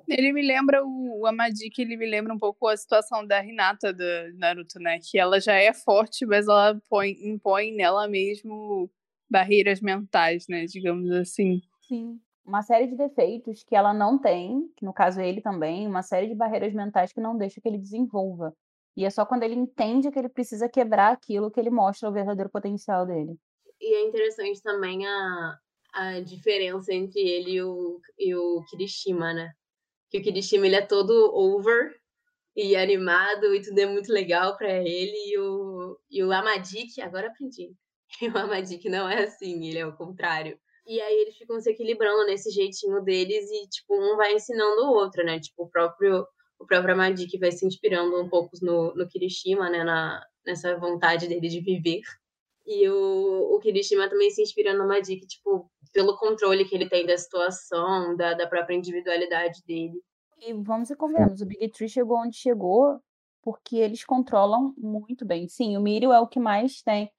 Ele me lembra o, o Amadi, que ele me lembra um pouco a situação da Hinata do Naruto, né? Que ela já é forte, mas ela põe, impõe nela mesmo barreiras mentais, né? Digamos assim. Sim. Uma série de defeitos que ela não tem, que no caso ele também, uma série de barreiras mentais que não deixa que ele desenvolva. E é só quando ele entende que ele precisa quebrar aquilo que ele mostra o verdadeiro potencial dele. E é interessante também a, a diferença entre ele e o, e o Kirishima, né? Que o Kirishima ele é todo over e animado e tudo é muito legal pra ele. E o, e o Amadik, agora aprendi. *laughs* E o Amadik não é assim, ele é o contrário. E aí eles ficam se equilibrando nesse jeitinho deles e, tipo, um vai ensinando o outro, né? Tipo, o próprio, o próprio Amadik vai se inspirando um pouco no, no Kirishima, né? Na, nessa vontade dele de viver. E o, o Kirishima também se inspira no Madik, tipo, pelo controle que ele tem da situação, da, da própria individualidade dele. E vamos e convenhamos, o Big Tree chegou onde chegou porque eles controlam muito bem. Sim, o Mirio é o que mais tem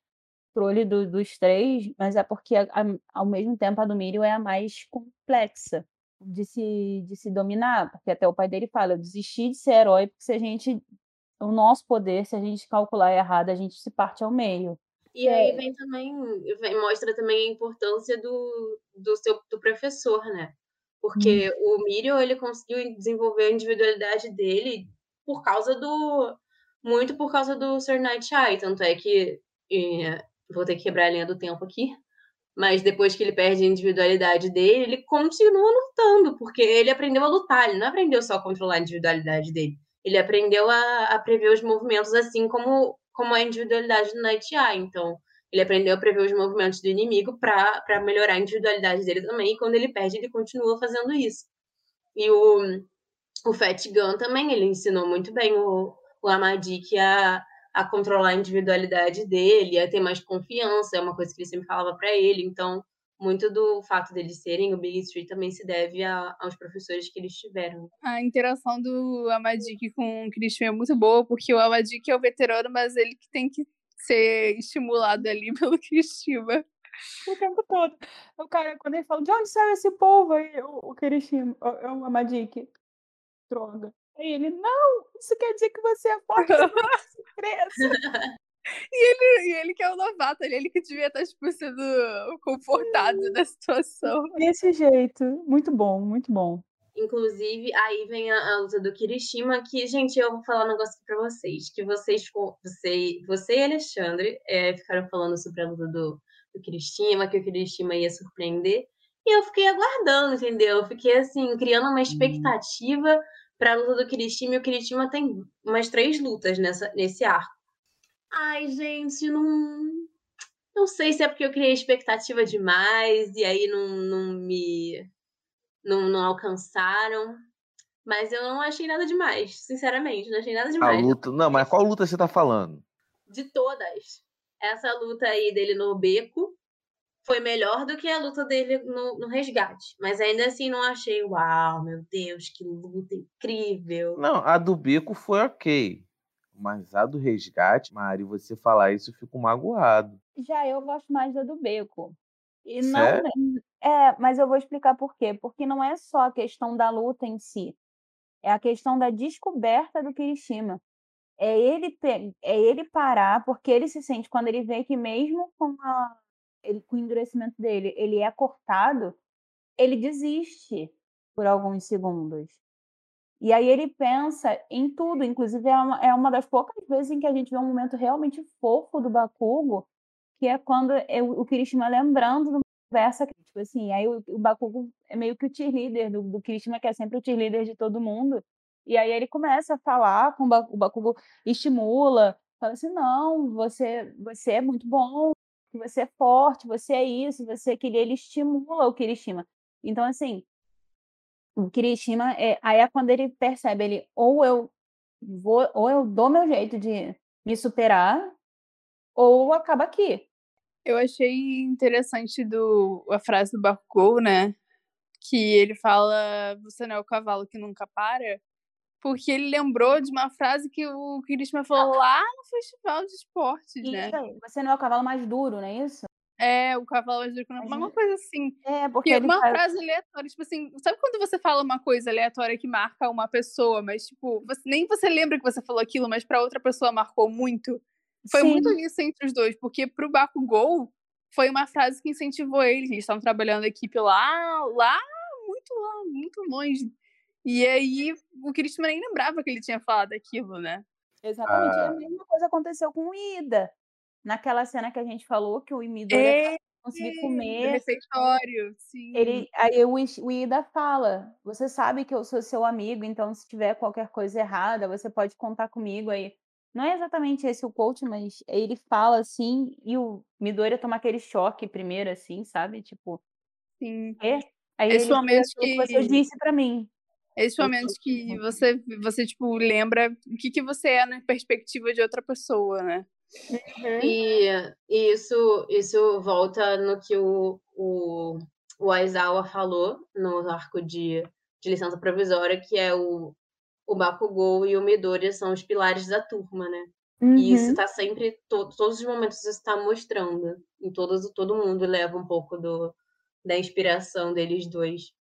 controle do- dos três, mas é porque a- a- ao mesmo tempo a do Mirio é a mais complexa de se, de se dominar, porque até o pai dele fala, eu desisti de ser herói porque se a gente, o nosso poder, se a gente calcular errado, a gente se parte ao meio. E aí É. vem também, vem- mostra também a importância do, do seu do professor, né? Porque o Mirio, ele conseguiu desenvolver a individualidade dele por causa do. Muito por causa do Sir Night Eye. Tanto é que. eh, vou ter que quebrar a linha do tempo aqui. Mas depois que ele perde a individualidade dele, ele continua lutando, porque ele aprendeu a lutar, ele não aprendeu só a controlar a individualidade dele. Ele aprendeu a, a prever os movimentos assim como, como a individualidade do Night Eye. Então, ele aprendeu a prever os movimentos do inimigo para melhorar a individualidade dele também. E quando ele perde, ele continua fazendo isso. E o, o Fat Gun também, ele ensinou muito bem o, o Amadik a, a controlar a individualidade dele, a ter mais confiança, é uma coisa que ele sempre falava para ele. Então, muito do fato deles serem o Big Three também se deve a, aos professores que eles tiveram. A interação do Amadik com o Christian é muito boa, porque o Amadik é o veterano, mas ele que tem que ser estimulado ali *laughs* pelo Kirishima. O tempo todo. O cara, quando ele fala, de onde saiu esse povo aí? O, o Kirishima, o, o Amadik. Droga. Aí ele, não, isso quer dizer que você é forte, você *laughs* cresça. E ele, e ele que é o novato, ele que devia estar, tipo, sendo confortado da situação. Desse jeito. Muito bom, muito bom. Inclusive, aí vem a, a luta do Kirishima, que, gente, eu vou falar um negócio pra vocês, que vocês, você, você e Alexandre é, ficaram falando sobre a luta do, do Kirishima, que o Kirishima ia surpreender, e eu fiquei aguardando, entendeu? Eu fiquei, assim, criando uma expectativa pra luta do Kirishima, e o Kirishima tem umas três lutas nessa, nesse arco. Ai, gente, não... Não sei se é porque eu criei expectativa demais, e aí não, não me não, não alcançaram. Mas eu não achei nada demais, sinceramente, não achei nada demais. A luta, não, mas qual luta você tá falando? De todas. Essa luta aí dele no beco foi melhor do que a luta dele no, no resgate. Mas ainda assim não achei, uau, meu Deus, que luta incrível. Não, a do beco foi ok. Mas a do resgate, Mari, você falar isso, eu fico magoado. Já eu gosto mais da do beco. E não, é, mas eu vou explicar por quê. Porque não é só a questão da luta em si, é a questão da descoberta do Kirishima. É ele, é ele parar, porque ele se sente, quando ele vê que mesmo com, a, ele, com o endurecimento dele, ele é cortado, ele desiste por alguns segundos. E aí ele pensa em tudo, inclusive é uma, é uma das poucas vezes em que a gente vê um momento realmente fofo do Bakugo, que é quando o Kirishima lembrando de uma conversa, tipo assim, aí o, o Bakugo é meio que o cheerleader do, do Kirishima, que é sempre o cheerleader de todo mundo, e aí ele começa a falar com o, Bakugo, o Bakugo estimula, fala assim, não, você, você é muito bom, você é forte, você é isso, você é aquele, ele estimula o Kirishima. Então, assim, o Kirishima, é, aí é quando ele percebe, ele, ou eu vou, ou eu dou meu jeito de me superar, ou acaba aqui. Eu achei interessante do, a frase do Bakugou, né? Que ele fala, você não é o cavalo que nunca para. Porque ele lembrou de uma frase que o Kirishima falou lá no Festival de Esportes, né? Você não é o cavalo mais duro, não é isso? É, o cavalo mais duro que não... Uma coisa assim. É, porque é uma faz... frase aleatória. Tipo assim, sabe quando você fala uma coisa aleatória que marca uma pessoa, mas, tipo, você, nem você lembra que você falou aquilo, mas para outra pessoa marcou muito? Foi Sim. muito isso entre os dois, porque pro Bakugou foi uma frase que incentivou eles. Eles estavam trabalhando a equipe lá, lá, muito lá, muito longe. E aí o Christian nem lembrava que ele tinha falado aquilo, né? Exatamente. Ah. A mesma coisa aconteceu com o Ida. Naquela cena que a gente falou que o Imidor é, conseguir comer. refeitório, sim. Ele, aí o, o Ida fala: Você sabe que eu sou seu amigo, então se tiver qualquer coisa errada, você pode contar comigo aí. Não é exatamente esse o coach, mas ele fala assim, e o Midori toma aquele choque primeiro, assim, sabe? Tipo. Sim. É? Aí esse momento que... que você disse para mim. Esse momento que você, você tipo, lembra o que, que você é na perspectiva de outra pessoa, né? Uhum. E, e, isso, isso volta no que o, o, o Aizawa falou no arco de, de licença provisória, que é o o Bakugou e o Midoriya são os pilares da turma, né? Uhum. E isso tá sempre, to, todos os momentos isso está mostrando. Em todos, todo mundo leva um pouco do, da inspiração deles dois.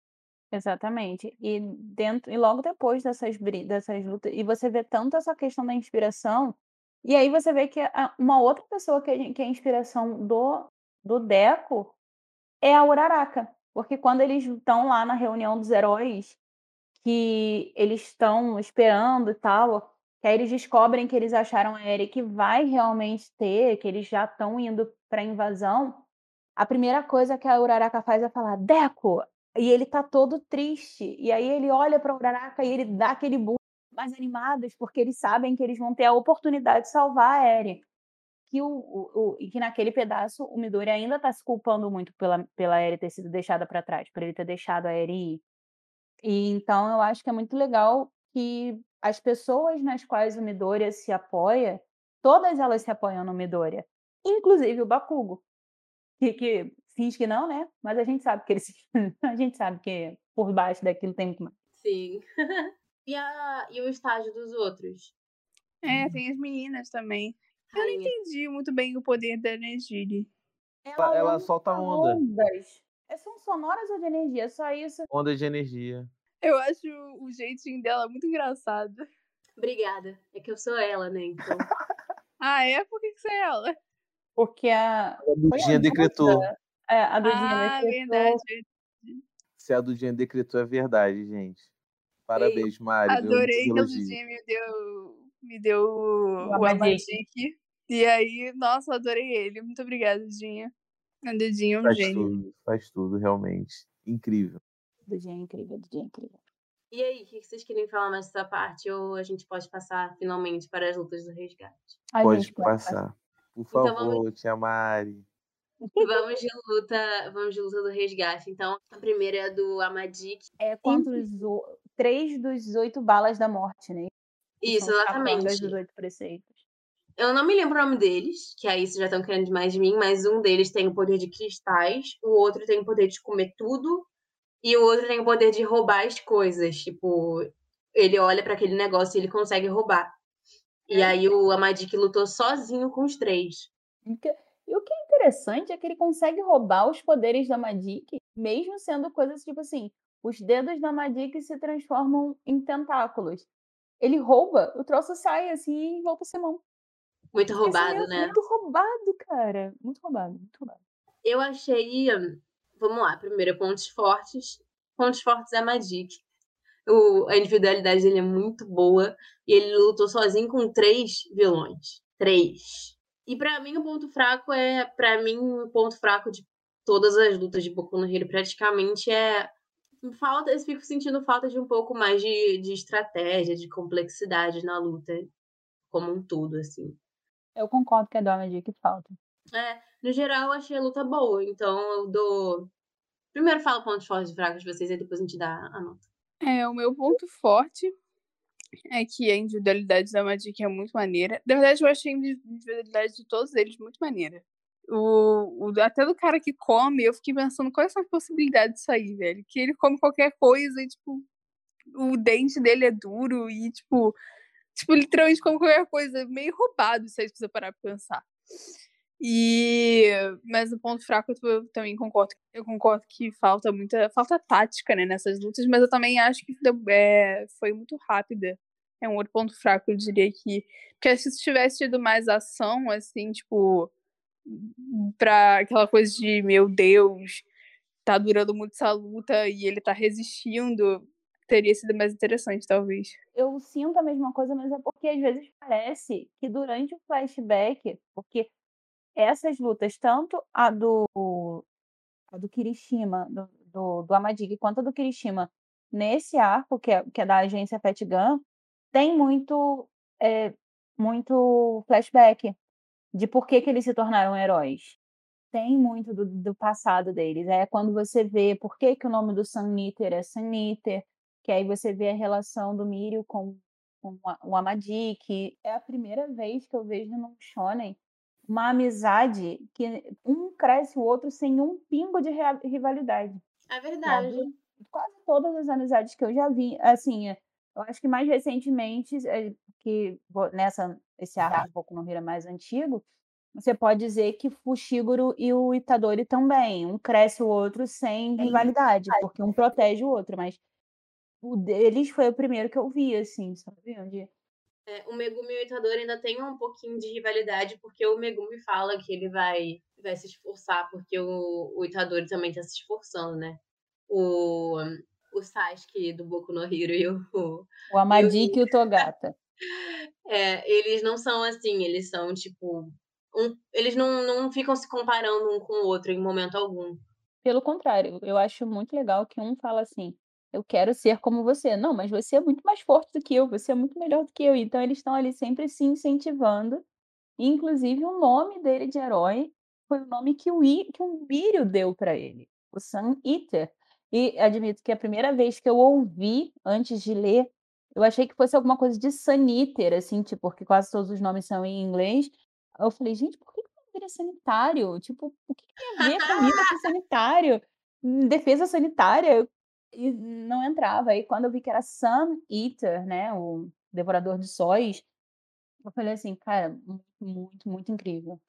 Exatamente. E dentro e logo depois dessas dessas lutas, e você vê tanto essa questão da inspiração, e aí você vê que uma outra pessoa que é, que é a inspiração do do Deco é a Uraraka, porque quando eles estão lá na reunião dos heróis, que eles estão esperando e tal, que aí eles descobrem que eles acharam a Eric vai realmente ter, que eles já estão indo para a invasão. a primeira coisa que a Uraraka faz é falar, Deco! E ele tá todo triste. E aí ele olha pra Uraraka e ele dá aquele burro mais animados, porque eles sabem que eles vão ter a oportunidade de salvar a Eren. Que o, o, o, e que naquele pedaço o Midori ainda tá se culpando muito pela, pela Eren ter sido deixada para trás, por ele ter deixado a Eren ir. E então eu acho que é muito legal que as pessoas nas quais o Midoriya se apoia, todas elas se apoiam no Midoriya, inclusive o Bakugo, que, que finge que não, né? Mas a gente sabe que ele se... *laughs* a gente sabe que por baixo daquilo tem muito mais. Sim. *laughs* e, a, e o estágio dos outros? É, tem as meninas também. Eu não Rainha. entendi muito bem o poder da Nejiri. Ela, ela solta onda. ondas. É, São sonoras ou de energia? Só isso. Onda de energia. Eu acho o jeitinho dela muito engraçado. Obrigada. É que eu sou ela, né? Então. *laughs* Ah, é? Por que, que você é ela? Porque a. A Dudinha decretou. Duda- É, a Dudinha Ah, decretou. verdade. Se a Dudinha decretou é verdade, gente. Parabéns, Mari. Adorei que a elogio. Ludinha me deu, me deu o. Amadik. E aí, nossa, adorei ele. Muito obrigada, Ludinha. A Ludinha é um Faz gênio. tudo, faz tudo, realmente. Incrível. Dudinha é incrível, Dudinha é incrível. E aí, o que vocês querem falar mais dessa parte? Ou a gente pode passar finalmente para as lutas do resgate? A Pode gente pode passar. Por Então favor, vamos- tia Mari. *laughs* Vamos de luta, vamos de luta do resgate. Então, a primeira é a do Amadik. É quantos. o- Três dos oito balas da morte, né? Que Isso, exatamente. dos oito preceitos. Eu não me lembro o nome deles, que aí vocês já estão querendo demais de mim, mas um deles tem o poder de cristais, o outro tem o poder de comer tudo, e o outro tem o poder de roubar as coisas. Tipo, ele olha para aquele negócio e ele consegue roubar. E É. aí o Amadik lutou sozinho com os três. E o que- E é interessante é que ele consegue roubar os poderes da Madik, mesmo sendo coisas tipo assim, os dedos da Madik se transformam em tentáculos. Ele rouba, o troço sai assim e volta a ser mão. Muito roubado, é né? Muito roubado, cara. Muito roubado, muito roubado. Eu achei. Vamos lá, primeiro, pontos fortes. Pontos fortes é Magic. O, a individualidade dele é muito boa. E ele lutou sozinho com três vilões. Três. E pra mim, o ponto fraco é. Pra mim, o ponto fraco de todas as lutas de Boku no Hero praticamente é. Falta, eu fico sentindo falta de um pouco mais de, de estratégia, de complexidade na luta, como um todo, assim. Eu concordo que é da Madik que falta. É, no geral, eu achei a luta boa. Então, eu dou. Primeiro falo pontos fortes e fracos de vocês e depois a gente dá a nota. É, o meu ponto forte é que a individualidade da Magic é muito maneira. Na verdade, eu achei a individualidade de todos eles muito maneira. O, o- até do cara que come, eu fiquei pensando quais são as possibilidades disso aí, velho. Que ele come qualquer coisa e, tipo, o dente dele é duro e, tipo, tipo, literalmente come qualquer coisa. Meio roubado se você parar pra pensar. E, mas o ponto fraco eu, eu também concordo. Eu concordo que falta muita, falta tática, né, nessas lutas, mas eu também acho que é, foi muito rápida. É um outro ponto fraco, eu diria que, porque se tivesse tido mais ação, assim, tipo, pra aquela coisa de, meu Deus, tá durando muito essa luta e ele tá resistindo, teria sido mais interessante, talvez. Eu sinto a mesma coisa, mas é porque às vezes parece que durante o flashback, porque essas lutas, tanto a do a do Kirishima, do, do, do quanto a do Kirishima, nesse arco, que é, que é da agência Fat Gun, tem muito, é, muito flashback de por que, que eles se tornaram heróis. Tem muito do, do passado deles. É quando você vê por que, que o nome do Sun Niter é Sun Niter, que aí você vê a relação do Mirio com, com o Amadi, que é a primeira vez que eu vejo num shonen uma amizade que um cresce o outro sem um pingo de rivalidade. É verdade. sabe? Quase todas as amizades que eu já vi, assim, eu acho que mais recentemente, é, que nessa esse arco de Boku no Hero é mais antigo, você pode dizer que o Shiguro e o Itadori também, um cresce o outro sem rivalidade, porque um protege o outro, mas o deles foi o primeiro que eu vi, assim, sabe? Onde É, o Megumi e o Itadori ainda tem um pouquinho de rivalidade, porque o Megumi fala que ele vai, vai se esforçar, porque o, o Itadori também tá se esforçando, né? O, o Sasuke do Boku no Hero e o, o Amadik e o Togata. É, eles não são assim, eles são, tipo, um- eles não, não ficam se comparando um com o outro em momento algum. Pelo contrário, eu acho muito legal que um fala assim: "Eu quero ser como você". "Não, mas você é muito mais forte do que eu, você é muito melhor do que eu". Então eles estão ali sempre se incentivando. Inclusive o nome dele de herói foi o nome que o I que o Mirio deu pra ele, o Sun Eater. E admito que a primeira vez que eu ouvi, antes de ler, eu achei que fosse alguma coisa de Sun Eater, assim, tipo, porque quase todos os nomes são em inglês. Eu falei: "Gente, por que que é sanitário? Tipo, o que que tem a ver comida *laughs* com sanitário? Hum, defesa sanitária?" E não entrava. Aí quando eu vi que era Sun Eater, né, o devorador de sóis, eu falei assim: "Cara, muito, muito, incrível".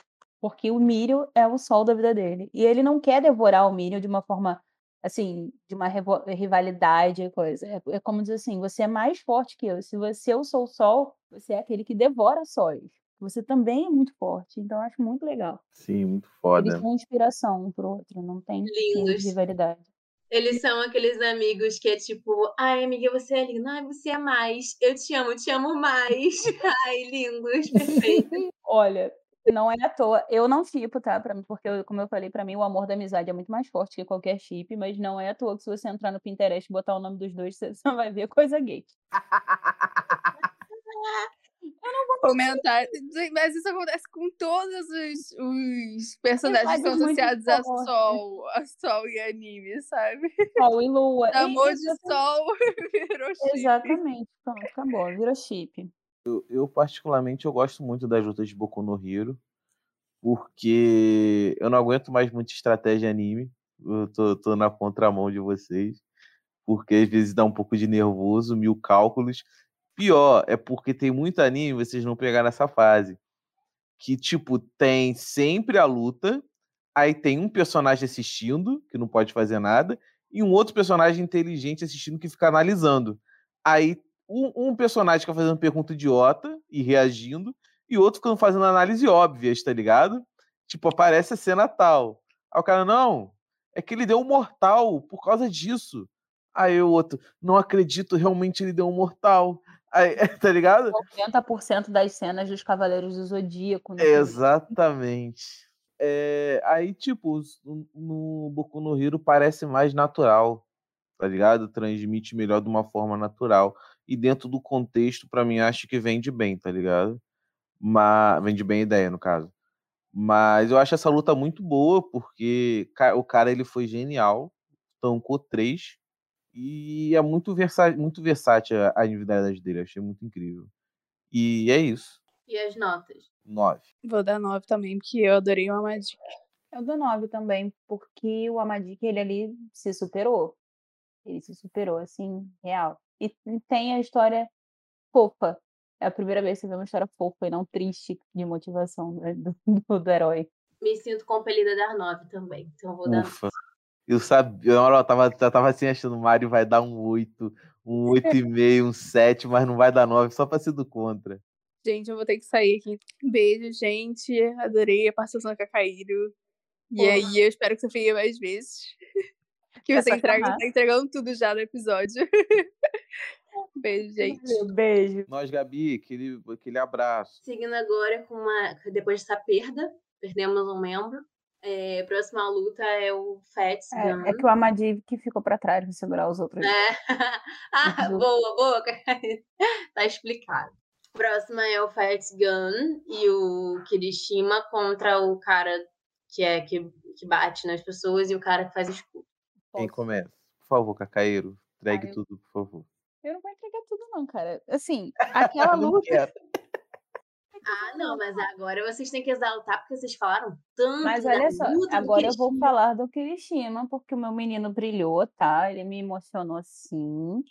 Porque o Mirio é o sol da vida dele. E ele não quer devorar o Mirio de uma forma, assim, de uma rivalidade e coisa. É é como dizer assim: "Você é mais forte que eu. Se você eu sou o sol, você é aquele que devora sóis. Você também é muito forte". Então eu acho muito legal. Sim, muito Eles foda. são inspiração um para o outro, não tem rivalidade. Eles são aqueles amigos que é tipo, ai, amiga, você é linda, ai, você é mais, eu te amo, eu te amo mais. *laughs* Ai, lindos, perfeitos. *laughs* Olha, não é à toa, eu não shippo, tá, pra mim, porque eu como eu falei, pra mim o amor da amizade é muito mais forte que qualquer chip, mas não é à toa que se você entrar no Pinterest e botar o nome dos 2, você *laughs* só vai ver coisa gay. Comentar. Gente, Mas isso acontece com todos os, os personagens que são associados a. Sol, a Sol e anime, sabe? Sol e lua. *laughs* Amor de Sol *laughs* virou chip. exatamente, pronto, acabou, virou chip. Eu, eu, particularmente, eu gosto muito das lutas de Boku no Hero, porque eu não aguento mais muita estratégia anime. Eu tô, tô na contramão de vocês, porque às vezes dá um pouco de nervoso, mil cálculos. Pior é porque tem muito anime, vocês não pegaram essa fase. Que, tipo, tem sempre a luta, aí tem um personagem assistindo, que não pode fazer nada, e um outro personagem inteligente assistindo que fica analisando. Aí um, um personagem fica fazendo pergunta idiota e reagindo, e outro ficando fazendo análise óbvias, tá ligado? Tipo, aparece a cena tal. Aí o cara, não, é que ele deu um mortal por causa disso. Aí o outro, não acredito, realmente ele deu um mortal. Aí, *laughs* tá ligado? 90% das cenas dos Cavaleiros do Zodíaco. filme. Exatamente. É, aí, tipo, no, no Boku no Hero parece mais natural, tá ligado? Transmite melhor de uma forma natural. E dentro do contexto, pra mim, acho que vende bem, tá ligado? Mas, vende bem a ideia, no caso. Mas eu acho essa luta muito boa, porque o cara ele foi genial, tancou três, e é muito, versa muito versátil a individualidade dele, achei muito incrível. E é isso. E as notas? Nove. Vou dar 9 também, porque eu adorei o Amadik. Eu dou 9 também, porque o Amadik, ele ali se superou. Ele se superou, assim, real. E tem a história fofa. É a primeira vez que você vê uma história fofa e não triste de motivação né, do, *laughs* do, do herói. Me sinto compelida a dar 9 também. Então eu vou dar Ufa. Eu sabia, eu tava, eu tava assim achando, o Mario vai dar um 8, um 8,5, um 7, mas não vai dar 9, só pra ser do contra. Gente, eu vou ter que sair aqui. Beijo, gente. Adorei a participação com a Caíro. E aí, eu espero que você venha mais vezes. Que você entrega, tá entregando tudo já no episódio. *laughs* Beijo, gente. Beijo. Nós, Gabi, aquele, aquele abraço. Seguindo agora com uma. Depois dessa perda, perdemos um membro. É, a próxima luta é o Fats Gun. É, é que o Amadiv que ficou pra trás pra segurar os outros. É. *laughs* ah, Uhum. boa, boa. tá explicado. Próxima é o Fats Gun e o Kirishima contra o cara que é que, que bate nas pessoas e o cara que faz escudo. Quem Posso? começa? Por favor, Cacaeiro, entregue Ah, eu- tudo, por favor. Eu não vou entregar tudo, não, cara. Assim, *laughs* aquela luta. *laughs* Ah, não, mas agora vocês têm que exaltar porque vocês falaram tanto Mas olha só, agora eu vou falar do Kirishima, porque o meu menino brilhou, tá? Ele me emocionou sim.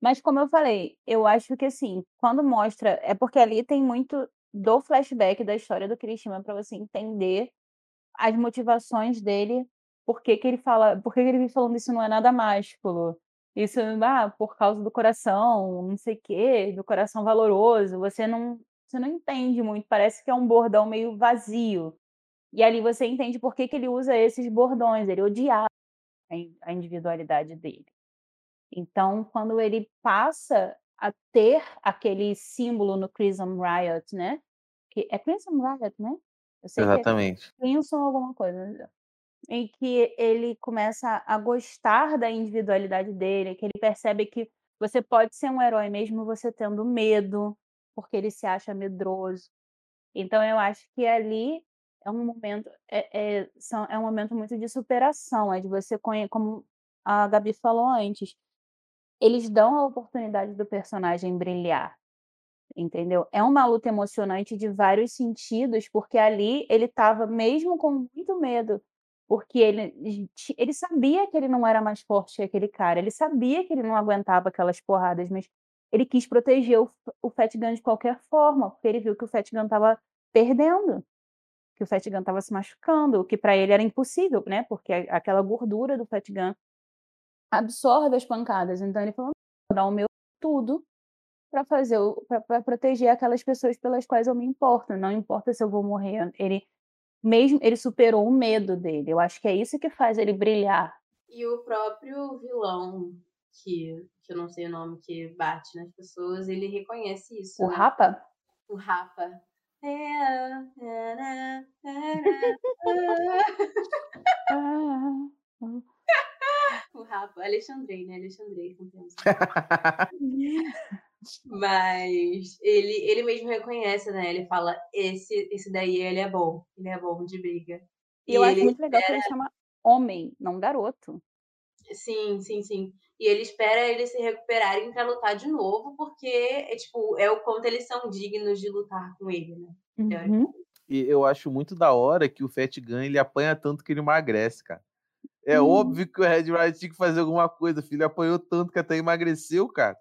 Mas como eu falei, eu acho que assim, quando mostra, é porque ali tem muito do flashback da história do Kirishima para você entender as motivações dele, por que que ele fala, por que que ele vive falando isso não é nada másculo. Isso, ah, por causa do coração, não sei o quê, do coração valoroso, você não, você não entende muito, parece que é um bordão meio vazio. E ali você entende por que que ele usa esses bordões, ele odiava a in- a individualidade dele. Então, quando ele passa a ter aquele símbolo no Crimson Riot, né? Que é Crimson Riot, né? Eu sei que Exatamente. Crimson alguma coisa, em que ele começa a gostar da individualidade dele, que ele percebe que você pode ser um herói mesmo você tendo medo, porque ele se acha medroso. Então eu acho que ali é um momento é é são é um momento muito de superação, é de você como a Gabi falou antes, eles dão a oportunidade do personagem brilhar, entendeu? É uma luta emocionante de vários sentidos, porque ali ele estava mesmo com muito medo, porque ele ele sabia que ele não era mais forte que aquele cara, ele sabia que ele não aguentava aquelas porradas, mas ele quis proteger o o Fat Gun de qualquer forma, porque ele viu que o Fat Gun estava perdendo, que o Fat Gun estava se machucando, o que para ele era impossível, né, porque aquela gordura do Fat Gun absorve as pancadas, então ele falou: "Vou dar o meu tudo para fazer para proteger aquelas pessoas pelas quais eu me importo, não importa se eu vou morrer". Ele mesmo ele superou o medo dele, eu acho que é isso que faz ele brilhar. E o próprio vilão, que que eu não sei o nome, que bate nas pessoas, ele reconhece isso, O né. Rapa? O Rapa. Ah, *laughs* hum. *laughs* O Rapa, Alexandrei, né, Alexandrei com *laughs* Mas ele ele mesmo reconhece, né, ele fala: "Esse esse daí ele é bom, ele é bom de briga". E E eu acho ele muito legal que ele espera chama homem, não garoto. Sim, sim, sim. E ele espera eles se recuperarem pra lutar de novo, porque é tipo, é o quanto eles são dignos de lutar com ele, né, Uhum. E eu acho muito da hora que o Fat Gun ele apanha tanto que ele emagrece, cara. É Uhum. óbvio que o Red Ryder tinha que fazer alguma coisa, filho, ele apanhou tanto que até emagreceu, cara.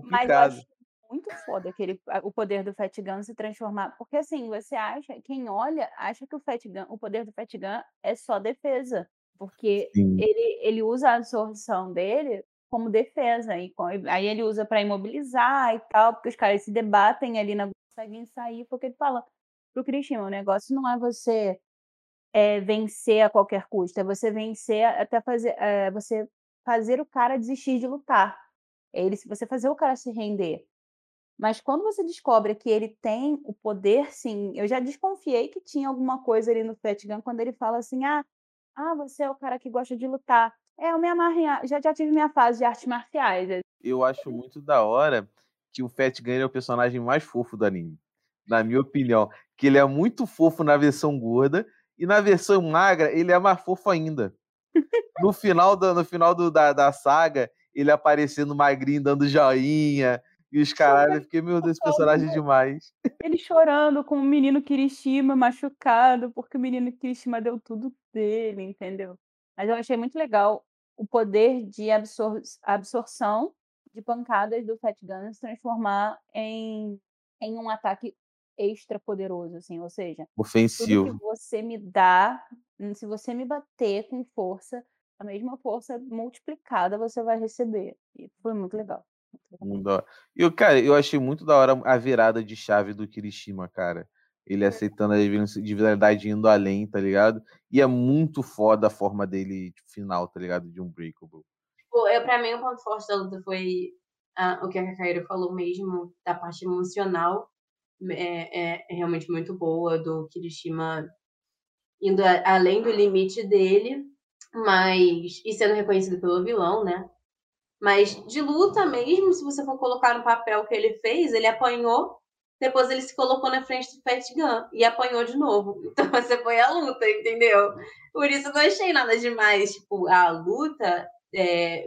Mas eu Complicado. acho muito foda aquele o poder do Fat Gun se transformar porque, assim, você acha quem olha, acha que o Fat Gun o poder do Fat Gun é só defesa, porque Sim. ele ele usa a absorção dele como defesa, e aí ele usa pra imobilizar e tal, porque os caras se debatem ali, não conseguem sair, porque ele fala para o Christian: "O negócio não é você, eh, vencer a qualquer custo, é você vencer até fazer eh, você fazer o cara desistir de lutar, é ele você fazer o cara se render". Mas quando você descobre que ele tem o poder sim eu já desconfiei que tinha alguma coisa ali no Fat Gun quando ele fala assim: "Ah ah, você é o cara que gosta de lutar". É, eu me amarro em a já já tive minha fase de artes marciais. Eu acho muito da hora que o Fat Gun é o personagem mais fofo do anime, na minha opinião, que ele é muito fofo na versão gorda, e na versão magra ele é mais fofo ainda. No final da no final do da da saga, ele aparecendo magrinho, dando joinha, e os caralho, eu fiquei: "Meu Deus, esse personagem é demais". Ele chorando com o menino Kirishima machucado, porque o menino Kirishima deu tudo dele, entendeu. Mas eu achei muito legal o poder de absor absorção de pancadas do Fat Gun se transformar em em um ataque extra poderoso, assim, ou seja, tudo que Ofensivo. você me dá, se você me bater com força, a mesma força multiplicada você vai receber, e foi muito legal. Muito. E eu cara, eu achei muito da hora a virada de chave do Kirishima, cara. Ele aceitando a individualidade indo além, tá ligado. E é muito foda a forma dele final, tá ligado, de Unbreakable. Tipo, eu pra mim o ponto forte da luta foi, ah, o que a Cacaíro falou mesmo, da parte emocional, é é realmente muito boa, do Kirishima indo a além do limite dele, mas e sendo reconhecido pelo vilão, né. Mas de luta mesmo, se você for colocar no papel que ele fez, ele apanhou, depois ele se colocou na frente do Fat Gun, e apanhou de novo. *laughs* Então essa foi a luta, entendeu. Por isso eu não achei nada demais, tipo, a luta, eh,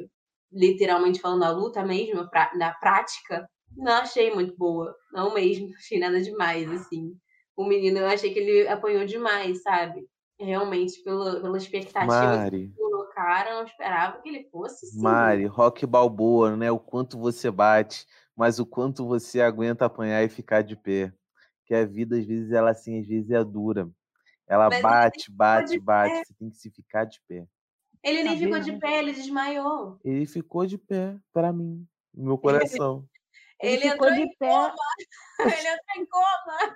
literalmente falando a luta mesmo, pra na prática, não achei muito boa, não mesmo, *laughs* achei nada demais, assim. O menino eu achei que ele apanhou demais, sabe. Realmente pela pela expectativa que Mari. colocaram, eu esperava que ele fosse sim. Mari, Rocky Balboa, né, o quanto você bate, mas o quanto você aguenta apanhar e ficar de pé. Que a vida às vezes ela, assim, às vezes é dura. Ela Mas ele bate, bate, bate, pé. você tem que se ficar de pé. Ele nem ficou vida, de né. pé, ele desmaiou. Ele ficou de pé, pra mim, no meu *laughs* coração. Ele Ele ficou entrou de em pé coma, *laughs* ele entrou em coma.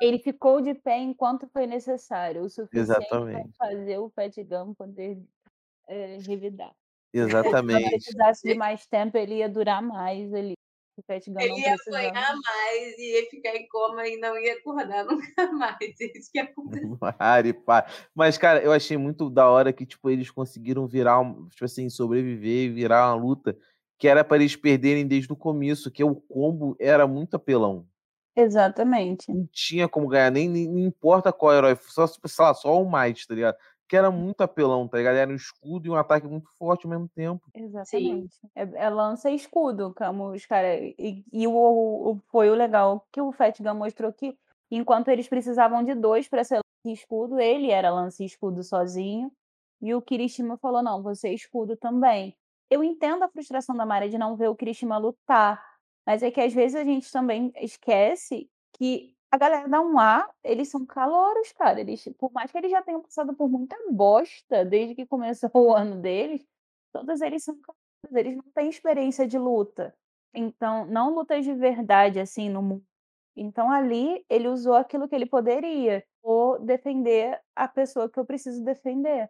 Ele ficou de pé enquanto foi necessário, o suficiente Exatamente. fazer o Fat Gun poder, eh, revidar. Porque se Exatamente. precisasse de mais tempo, ele ia durar mais ali. Ele ia apanhar mais, ia ficar em coma e não ia acordar *laughs* nunca mais. Isso que aconteceu. *laughs* Mas, cara, eu achei muito da hora que, tipo, eles conseguiram virar, tipo assim, sobreviver e virar uma luta que era para eles perderem desde o começo, que o combo era muito apelão. Exatamente. Não tinha como ganhar, nem, nem, não importa qual herói, só, tipo, sei lá, só o Might, tá ligado? Que era muito apelão, tá ligado? Era um escudo e um ataque muito forte ao mesmo tempo. Exatamente. É, é lança e escudo, como os caras. E, e o, o- foi o legal que o Fat Gun mostrou que, enquanto eles precisavam de dois para ser lança e escudo, ele era lança e escudo sozinho. E o Kirishima falou: não, você é escudo também. Eu entendo a frustração da Mari de não ver o Kirishima lutar, mas é que às vezes a gente também esquece que a galera da 1A, eles são calouros, cara. Eles, por mais que eles já tenham passado por muita bosta desde que começou o ano deles, todos eles são calouros, eles não têm experiência de luta. Então, não lutas de verdade, assim, no mundo. Então, ali, ele usou aquilo que ele poderia, ou defender a pessoa que eu preciso defender.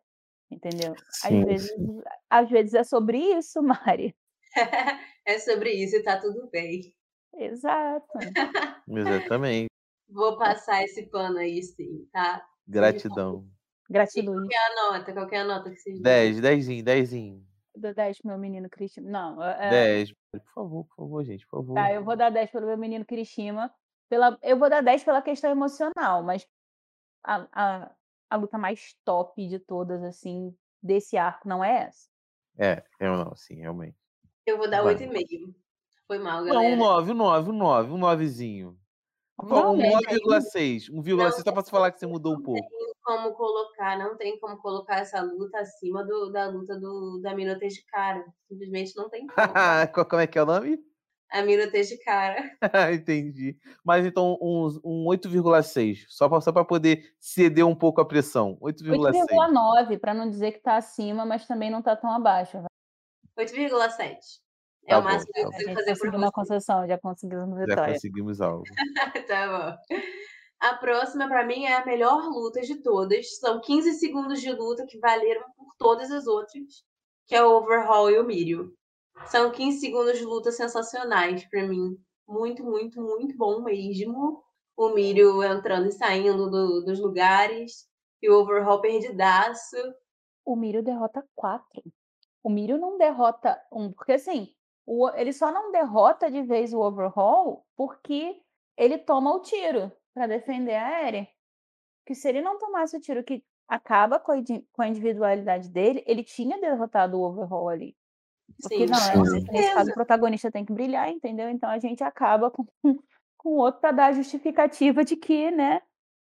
Entendeu? Às Sim, vezes, sim. às vezes é sobre isso, *laughs* Mari. *laughs* É sobre isso e tá tudo bem. Exato. *laughs* Exatamente. Vou passar esse pano aí, sim, tá? Gratidão. Gratidão. Qual que é a nota? Qual que é a nota que vocês dão? 10, 10, 10. Dou 10 pro meu menino Kirishima. Não, é, 10. Por favor, por favor, gente, por favor. tá, eu vou dar 10 pelo meu menino Kirishima. Pela, eu vou dar 10 pela questão emocional, mas a, a, a luta mais top de todas, assim, desse arco não é essa. É, eu não, sim, realmente. Eu vou dar Vai. 8,5. Foi mal, Não, galera. um 9, um 9, um 9, um 9zinho. Não, Um né, 9,6. Um 1,6 só pra você falar que você mudou um pouco. como colocar, não tem como colocar essa luta acima do, da luta do, da Minotaur de cara. Simplesmente não tem como. *laughs* Como é que é o nome? a Minotaur de cara. Entendi. Mas então, um, um 8,6. Só pra, só pra poder ceder um pouco a pressão. 8,6. 8,9, pra não dizer que tá acima, mas também não tá tão abaixo. 8,7. É Tá o bom, máximo que eu A consigo fazer por uma concessão, já conseguimos uma Já vitória. conseguimos algo. *laughs* tá bom. A próxima, pra mim, é a melhor luta de todas. São 15 segundos de luta que valeram por todas as outras, que é o Overhaul e o Mirio. São 15 segundos de luta sensacionais pra mim. Muito, muito, muito bom mesmo. O Mirio entrando e saindo do- dos lugares. E o Overhaul perdidaço. O Mírio derrota quatro. O Mírio não derrota um, porque assim, o- ele só não derrota de vez o Overhaul porque ele toma o tiro para defender a Eren. Que se ele não tomasse o tiro que acaba com a, indi- com a individualidade dele, ele tinha derrotado o Overhaul ali. Porque Sim, não, é, com nesse certeza. caso o protagonista tem que brilhar, entendeu? Então a gente acaba com, *laughs* com o outro para dar a justificativa de que, né,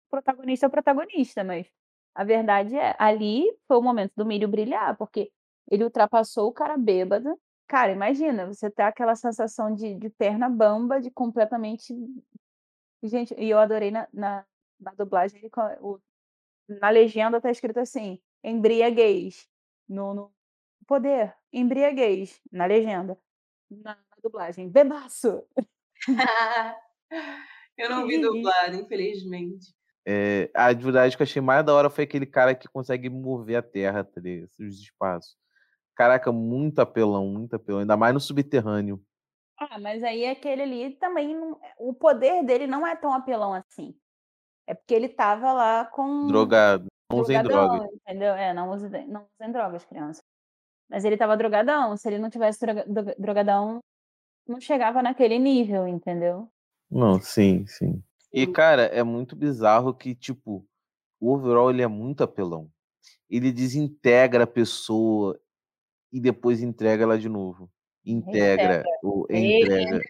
o protagonista é o protagonista, mas a verdade é, ali foi o momento do Mírio brilhar, porque ele ultrapassou o cara bêbado. Cara, imagina, você ter aquela sensação de, de perna bamba, de completamente. Gente, e eu adorei na, na, na dublagem, ele o- na legenda tá escrito assim: embriaguez. No, no poder, embriaguez, na legenda. Na, na dublagem, bebaço. *laughs* eu não vi dublado, infelizmente. É, a atividade que eu achei mais da hora foi aquele cara que consegue mover a terra, tá ligado? os espaços. Caraca, muito apelão, muito apelão. Ainda mais no subterrâneo. Ah, mas aí aquele ali também. não- o poder dele não é tão apelão assim. É porque ele tava lá com. Drogado. Não usem drogadão, droga. Entendeu? É, não usem, não usem drogas, criança. Mas ele tava drogadão. Se ele não tivesse droga- droga- drogadão, não chegava naquele nível, entendeu? Não, sim, sim. E, Sim. cara, é muito bizarro que, tipo, o overall ele é muito apelão. Ele desintegra a pessoa e depois entrega ela de novo. Integra. O, entrega.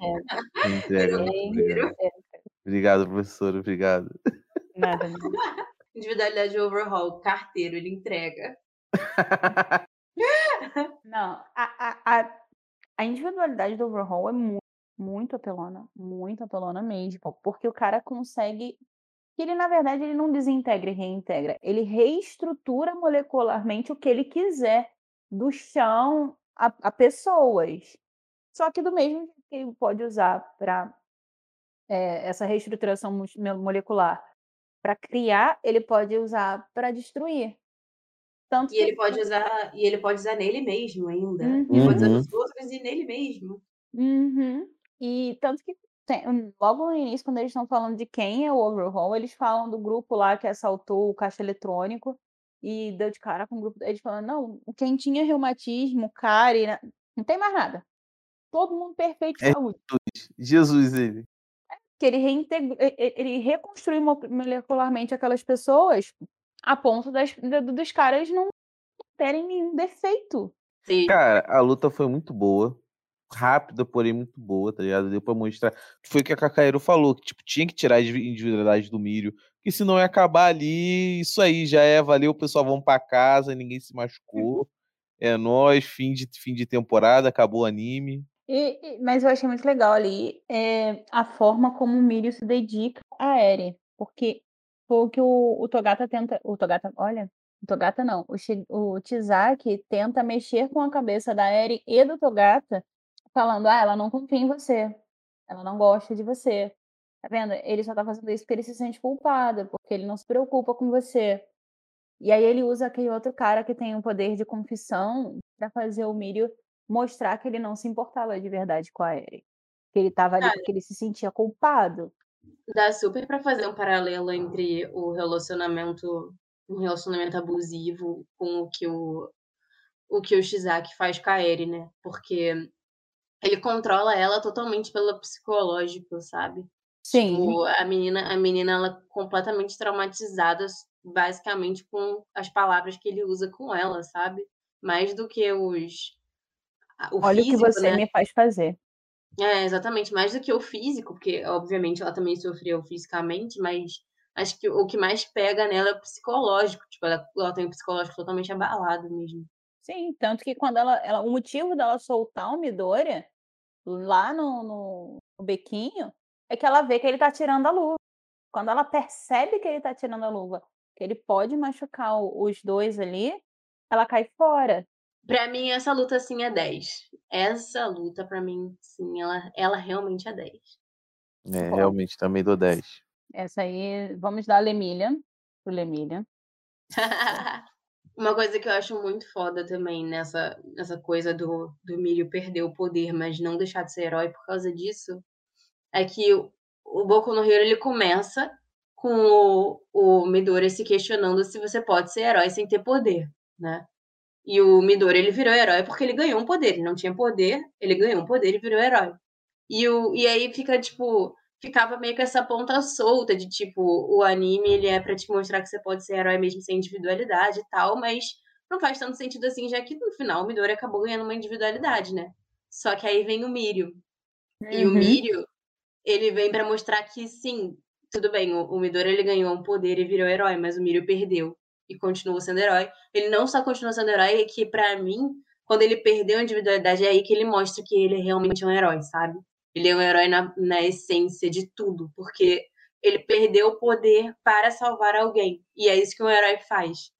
Entrega. Obrigado. *laughs* Obrigado, professor. Obrigado. Nada, *laughs* não. Individualidade de Overhaul, carteiro, ele entrega. Não, a, a, a, a individualidade do Overhaul é muito, muito apelona, muito apelona mesmo, porque o cara consegue, que ele na verdade ele não desintegra e reintegra, ele reestrutura molecularmente o que ele quiser, do chão a, a pessoas. Só que do mesmo que ele pode usar para essa reestruturação mus- mo- molecular para criar, ele pode usar para destruir. Tanto E ele que- pode usar, e ele pode usar nele mesmo ainda. Uhum. Ele pode usar Uhum. nos outros e nele mesmo. Uhum. E tanto que tem- hum, logo no início, quando eles estão falando de quem é o Overhaul, eles falam do grupo lá que assaltou o caixa eletrônico e deu de cara com o grupo. Eles falam, não, quem tinha reumatismo, cárie, né, não tem mais nada. Todo mundo perfeito de É saúde. Jesus, ele. Que ele, reintegr... e- e- ele reconstruiu mo- molecularmente aquelas pessoas a ponto das, do- dos caras não terem nenhum defeito. Sim. Cara, a luta foi muito boa. Rápida, porém muito boa, tá ligado? Deu pra mostrar. Foi o que a Cacaero falou, que tipo, tinha que tirar a indivi- individualidade do Mírio. Porque senão ia acabar ali. Isso aí já é, valeu, o pessoal vão pra casa, ninguém se machucou. É nóis, fim de, fim de temporada, acabou o anime. E- e- mas eu achei muito legal ali é, a forma como o Mírio se dedica a Eren. Porque foi o que o, o Togata tenta. O Togata, olha, o Togata não. O, o Tizaki tenta mexer com a cabeça da Eren e do Togata, falando: ah, ela não confia em você. Ela não gosta de você. Tá vendo? Ele só tá fazendo isso porque ele se sente culpado, porque ele não se preocupa com você. E aí ele usa aquele outro cara que tem um poder de confissão pra fazer o Mírio mostrar que ele não se importava de verdade com a Eren. Que ele tava ali Cara. porque ele se sentia culpado. Dá super pra fazer um paralelo entre o relacionamento, um relacionamento abusivo com o que o, o que o Shizaki faz com a Eri, né? Porque ele controla ela totalmente pelo psicológico, sabe? Sim. Tipo, a menina, a menina ela completamente traumatizada, basicamente com as palavras que ele usa com ela, sabe? Mais do que os o Olha físico, o que você né? me faz fazer. É, exatamente, mais do que o físico, porque obviamente ela também sofreu fisicamente, mas acho que o que mais pega nela é o psicológico, tipo, ela, ela tem o psicológico totalmente abalado mesmo. Sim, tanto que quando ela, ela o motivo dela soltar o Midoriya lá no, no, no bequinho é que ela vê que ele tá tirando a luva. Quando ela percebe que ele tá tirando a luva, que ele pode machucar os dois ali, ela cai fora. Pra mim, essa luta, assim, é 10. Essa luta, pra mim, sim, ela, ela realmente é 10. É, Bom. realmente, também dou 10. Essa aí, vamos dar a Lemillion pro Lemillion. *laughs* Uma coisa que eu acho muito foda também nessa, nessa coisa do, do Milho perder o poder, mas não deixar de ser herói por causa disso, é que o, Boku no Hero ele começa com o, o Midori se questionando se você pode ser herói sem ter poder, né? E o Midori ele virou herói porque ele ganhou um poder, ele não tinha poder, ele ganhou um poder e virou herói. E, o, e aí fica, tipo, ficava meio que essa ponta solta de, tipo, o anime ele é pra te mostrar que você pode ser herói mesmo sem individualidade e tal, mas não faz tanto sentido assim, já que no final o Midori acabou ganhando uma individualidade, né? Só que aí vem o Mirio. E o Uhum. Mirio, ele vem pra mostrar que sim, tudo bem, o, o Midori ele ganhou um poder e virou herói, mas o Mirio perdeu e continuou sendo herói. Ele não só continuou sendo herói, é que pra mim, quando ele perdeu a individualidade, é aí que ele mostra que ele realmente é um herói, sabe? Ele é um herói na, na essência de tudo, porque ele perdeu o poder para salvar alguém. E é isso que um herói faz.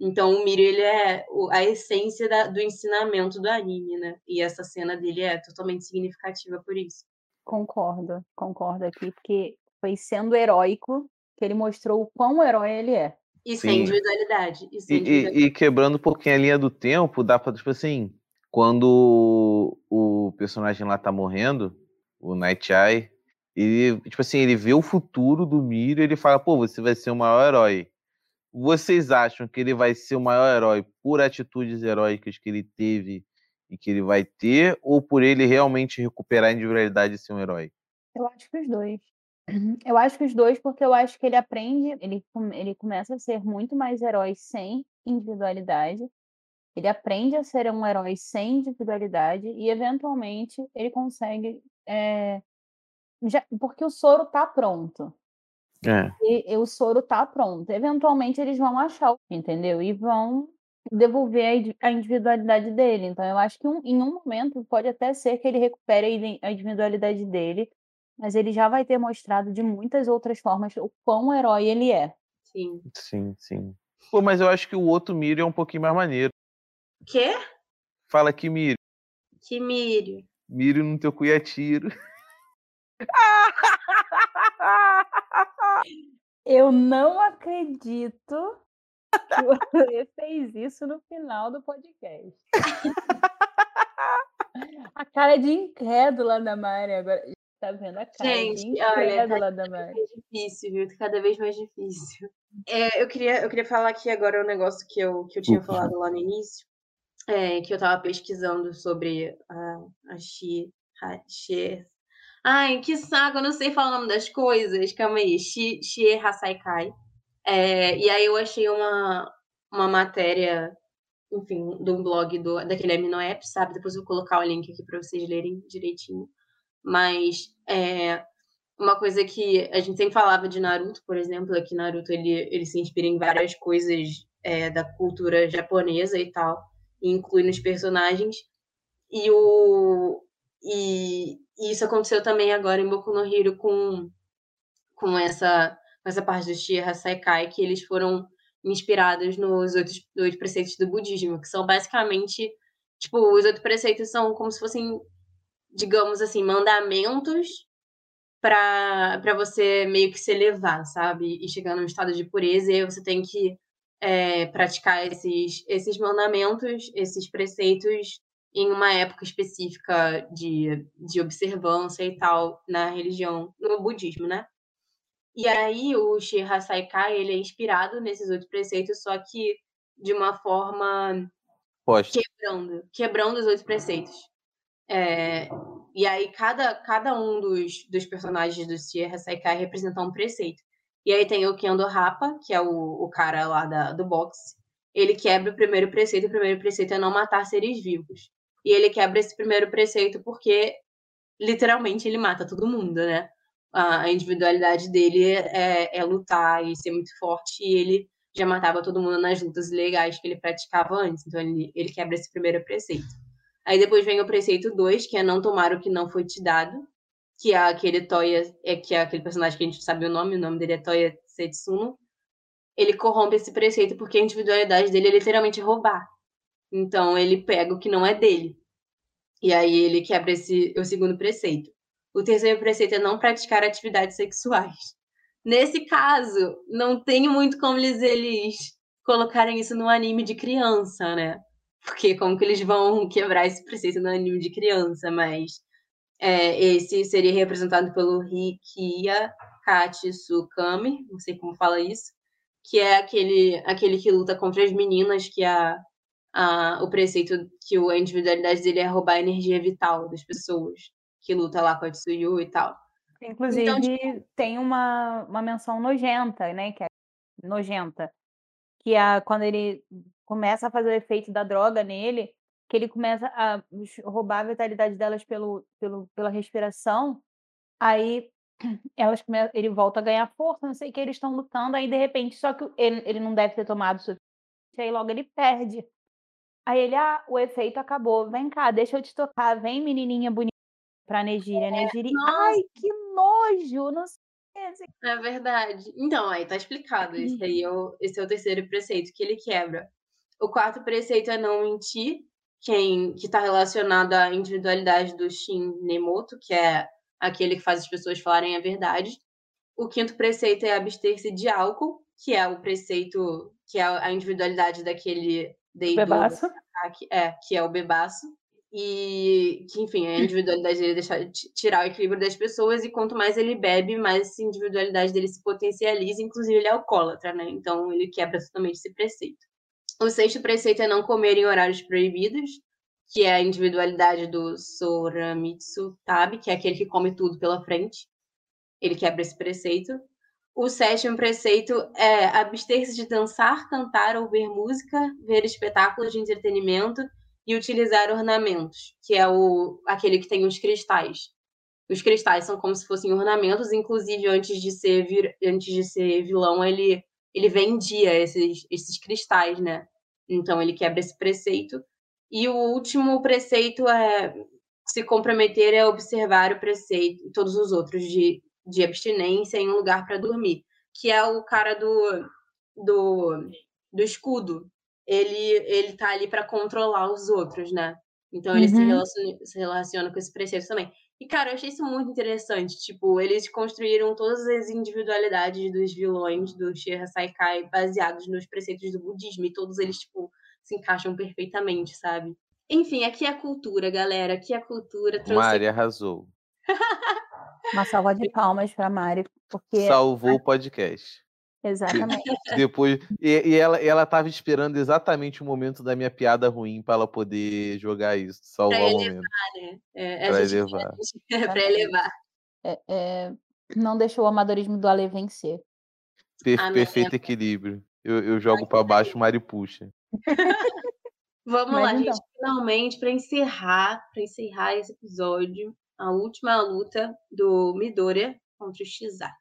Então o Mirio, ele é a essência da- do ensinamento do anime, né? E essa cena dele é totalmente significativa por isso. Concordo, concordo aqui, porque foi sendo heróico que ele mostrou o quão herói ele é. E sem Sim. individualidade. E E, sem e- individualidade. e quebrando um pouquinho a linha do tempo, dá pra, tipo assim, quando o personagem lá tá morrendo, o Night Eye, ele, tipo assim, ele vê o futuro do Miro e ele fala, pô, você vai ser o maior herói. Vocês acham que ele vai ser o maior herói por atitudes heróicas que ele teve e que ele vai ter, ou por ele realmente recuperar a individualidade e ser um herói? Eu acho que os dois. *clears throat* Eu acho que os dois, porque eu acho que ele aprende, ele, ele começa a ser muito mais herói sem individualidade. Ele aprende a ser um herói sem individualidade e, eventualmente, ele consegue. é, já- porque o soro tá pronto. É. E, e o soro tá pronto. Eventualmente, eles vão achar, entendeu? E vão devolver a indi- a individualidade dele. Então, eu acho que um- em um momento pode até ser que ele recupere a individualidade dele, mas ele já vai ter mostrado de muitas outras formas o quão herói ele é. Sim. Sim, sim. Pô, mas eu acho que o outro Miro é um pouquinho mais maneiro. Quê? Fala que Miro. Que Mirio. Miro no teu cu e atiro. *laughs* *laughs* Eu não acredito *laughs* que você fez isso no final do podcast. A cara de incrédula da Mari agora. tá vendo a cara Gente, de olha, incrédula da tá Mari. mais difícil, viu? Tá cada vez mais difícil. É, eu, queria, eu queria falar aqui agora um negócio que eu, que eu tinha falado lá no início, é, que eu tava pesquisando sobre a, a Xi, a Xie. Ai, que saco, eu não sei falar o nome das coisas. Calma aí, Xi, Xie Hasaikai. É, e aí eu achei uma, uma matéria, enfim, de um blog do, daquele Amino App, sabe? Depois eu vou colocar o link aqui para vocês lerem direitinho. Mas é, uma coisa que a gente sempre falava de Naruto, por exemplo, é que Naruto ele, ele se inspira em várias coisas é, da cultura japonesa e tal, e inclui nos personagens. E, o, e, e isso aconteceu também agora em Boku no Hero com, com, essa, essa parte do Shira Saikai, que eles foram inspirados nos oito, oito preceitos do budismo, que são basicamente, tipo, os oito preceitos são como se fossem, digamos assim, mandamentos para você meio que se elevar, sabe? E chegar num estado de pureza, e aí você tem que é, praticar esses, esses mandamentos, esses preceitos em uma época específica de, de observância e tal na religião, no budismo, né? E aí o Shira Saikai, ele é inspirado nesses oito preceitos, só que de uma forma quebrando, quebrando os oito preceitos. É, e aí cada, cada um dos, dos personagens do Shira Saikai representa um preceito. E aí tem o Kendo Rapa, que é o, o cara lá da, do boxe. Ele quebra o primeiro preceito, o primeiro preceito é não matar seres vivos. E ele quebra esse primeiro preceito porque, literalmente, ele mata todo mundo, né? A individualidade dele é, é lutar e ser muito forte, e ele já matava todo mundo nas lutas ilegais que ele praticava antes. Então, ele, ele quebra esse primeiro preceito. Aí depois vem o preceito 2, que é não tomar o que não foi te dado, que é aquele Toya, é, que é aquele personagem que a gente sabe o nome, o nome dele é Toya Setsuno. Ele corrompe esse preceito porque a individualidade dele é literalmente roubar. Então ele pega o que não é dele. E aí ele quebra esse, o segundo preceito. O terceiro preceito é não praticar atividades sexuais. Nesse caso, não tem muito como eles, colocarem isso no anime de criança, né? Porque como que eles vão quebrar esse preceito no anime de criança, mas é, esse seria representado pelo Rikiya Katsukami, não sei como fala isso, que é aquele, aquele que luta contra as meninas, que a, a, o preceito que a individualidade dele é roubar a energia vital das pessoas, que luta lá com a Tsuyu e tal. Inclusive, Então, tipo tem uma, uma menção nojenta, né? Que é nojenta. Que é quando ele começa a fazer o efeito da droga nele, que ele começa a roubar a vitalidade delas pelo, pelo, pela respiração, aí *clears throat* elas come... ele volta a ganhar força, não sei o que, eles estão lutando, aí de repente, só que ele, ele não deve ter tomado o suficiente, aí logo ele perde. Aí ele, ah, o efeito acabou, vem cá, deixa eu te tocar, vem menininha bonita pra Negiri, a Negiri, ai, que nojo, não sei. É verdade. Então, aí tá explicado. Esse aí é o, esse é o terceiro preceito que ele quebra. O quarto preceito é não mentir, quem que está relacionado à individualidade do Shin Nemoto, que é aquele que faz as pessoas falarem a verdade. O quinto preceito é abster-se de álcool, que é o preceito, que é a individualidade daquele Bebaço. é, que é o bebaço. E que, enfim, a individualidade dele é deixar, tirar o equilíbrio das pessoas, e quanto mais ele bebe, mais essa individualidade dele se potencializa, inclusive ele é alcoólatra, né? Então ele quebra totalmente esse preceito. O sexto preceito é não comer em horários proibidos, que é a individualidade do Soramitsu Tabi, que é aquele que come tudo pela frente. Ele quebra esse preceito. O sétimo preceito é abster-se de dançar, cantar ou ver música, ver espetáculos de entretenimento e utilizar ornamentos, que é o aquele que tem os cristais. Os cristais são como se fossem ornamentos, inclusive antes de ser vir, antes de ser vilão, ele ele vendia esses esses cristais, né? Então ele quebra esse preceito. E o último preceito é se comprometer é observar o preceito, todos os outros de, de abstinência em um lugar para dormir, que é o cara do do, do escudo. Ele ele tá ali para controlar os outros, né? Então ele se, Uhum. relaciona, se relaciona com esse preceito também. E, cara, eu achei isso muito interessante. Tipo, eles construíram todas as individualidades dos vilões do Shira Saikai baseados nos preceitos do budismo. E todos eles, tipo, se encaixam perfeitamente, sabe? Enfim, aqui é a cultura, galera. Aqui é a cultura. Trouxe Mari arrasou. Uma salva de palmas pra Mari, porque Salvou o podcast. Exatamente. *laughs* Depois. E, e ela, ela tava esperando exatamente o momento da minha piada ruim pra ela poder jogar isso. Salvar o elevar, momento. né? É, a Pra gente- elevar. É *laughs* pra elevar. É, é, não deixou o amadorismo do Ale vencer. Per- Ah, perfeito equilíbrio. Eu, eu jogo pra baixo, o Mari puxa. *laughs* Vamos Mas lá, então. gente. Finalmente, para encerrar, para encerrar esse episódio, a última luta do Midoriya contra o Shizaki.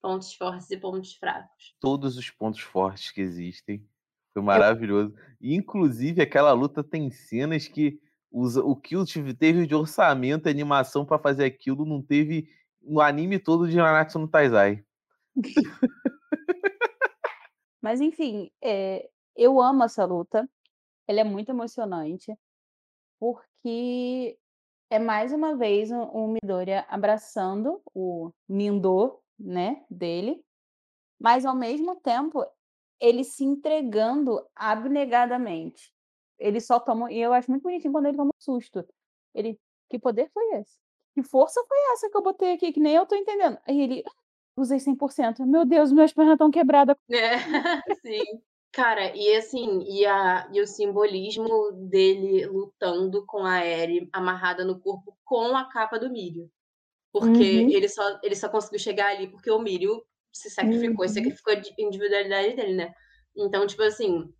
Pontos fortes e pontos fracos. Todos os pontos fortes que existem. Foi maravilhoso. E, inclusive, aquela luta tem cenas que usa, o que teve de orçamento e animação pra fazer aquilo não teve no anime todo de Nanatsu no Taizai. *laughs* Mas enfim, é, eu amo essa luta. Ela é muito emocionante, porque é mais uma vez um, um Midoriya abraçando o Nindo, né, dele, mas ao mesmo tempo ele se entregando abnegadamente. Ele só toma, e eu acho muito bonitinho quando ele toma um susto. Ele, que poder foi esse? Que força foi essa que eu botei aqui, que nem eu tô entendendo. Aí ele, "Ah, usei 100%. Meu Deus, minhas pernas estão quebradas. É, *laughs* sim. Cara, e assim, e, a, e o simbolismo dele lutando com a Eri amarrada no corpo com a capa do Mirio. Porque Uhum. ele, só, ele só conseguiu chegar ali porque o Mirio se sacrificou, e Uhum. sacrificou a individualidade dele, né? Então, tipo assim,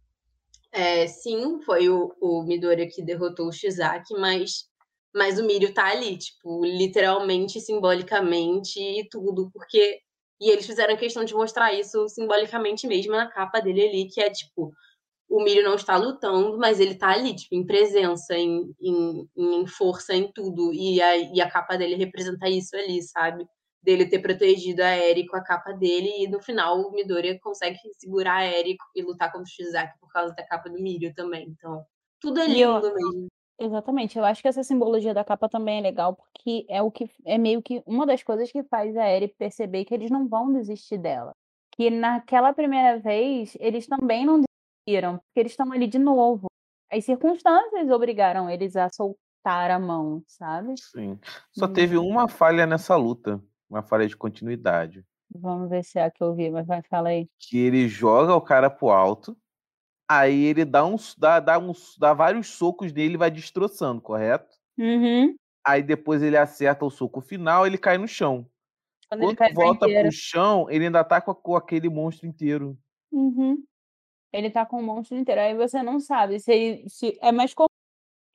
é, sim, foi o, o Midoriya que derrotou o Shizaki, mas, mas o Mirio tá ali, tipo, literalmente, simbolicamente e tudo, porque e eles fizeram questão de mostrar isso simbolicamente mesmo na capa dele ali, que é tipo, o Mirio não está lutando, mas ele tá ali, tipo, em presença, em, em, em força, em tudo. E a, e a capa dele representa isso ali, sabe? Dele ter protegido a Eri com a capa dele, e no final o Midoriya consegue segurar a Eri e lutar contra o Shizaki por causa da capa do Mirio também. Então, tudo é E eu- lindo mesmo. Exatamente, eu acho que essa simbologia da capa também é legal, porque é o que é meio que uma das coisas que faz a Eri perceber que eles não vão desistir dela. Que naquela primeira vez, eles também não desistiram, porque eles estão ali de novo. As circunstâncias obrigaram eles a soltar a mão, sabe? Sim. Só Hum. teve uma falha nessa luta. Uma falha de continuidade. Vamos ver se é a que eu vi, mas vai, fala aí. Que ele joga o cara pro alto. Aí ele dá uns, dá, dá uns, dá vários socos nele e vai destroçando, correto? Uhum. Aí depois ele acerta o soco final, ele cai no chão. Quando ele Quando pra volta pro chão, ele ainda tá com aquele monstro inteiro. Uhum. Ele tá com o monstro inteiro. Aí você não sabe se, ele- se é mais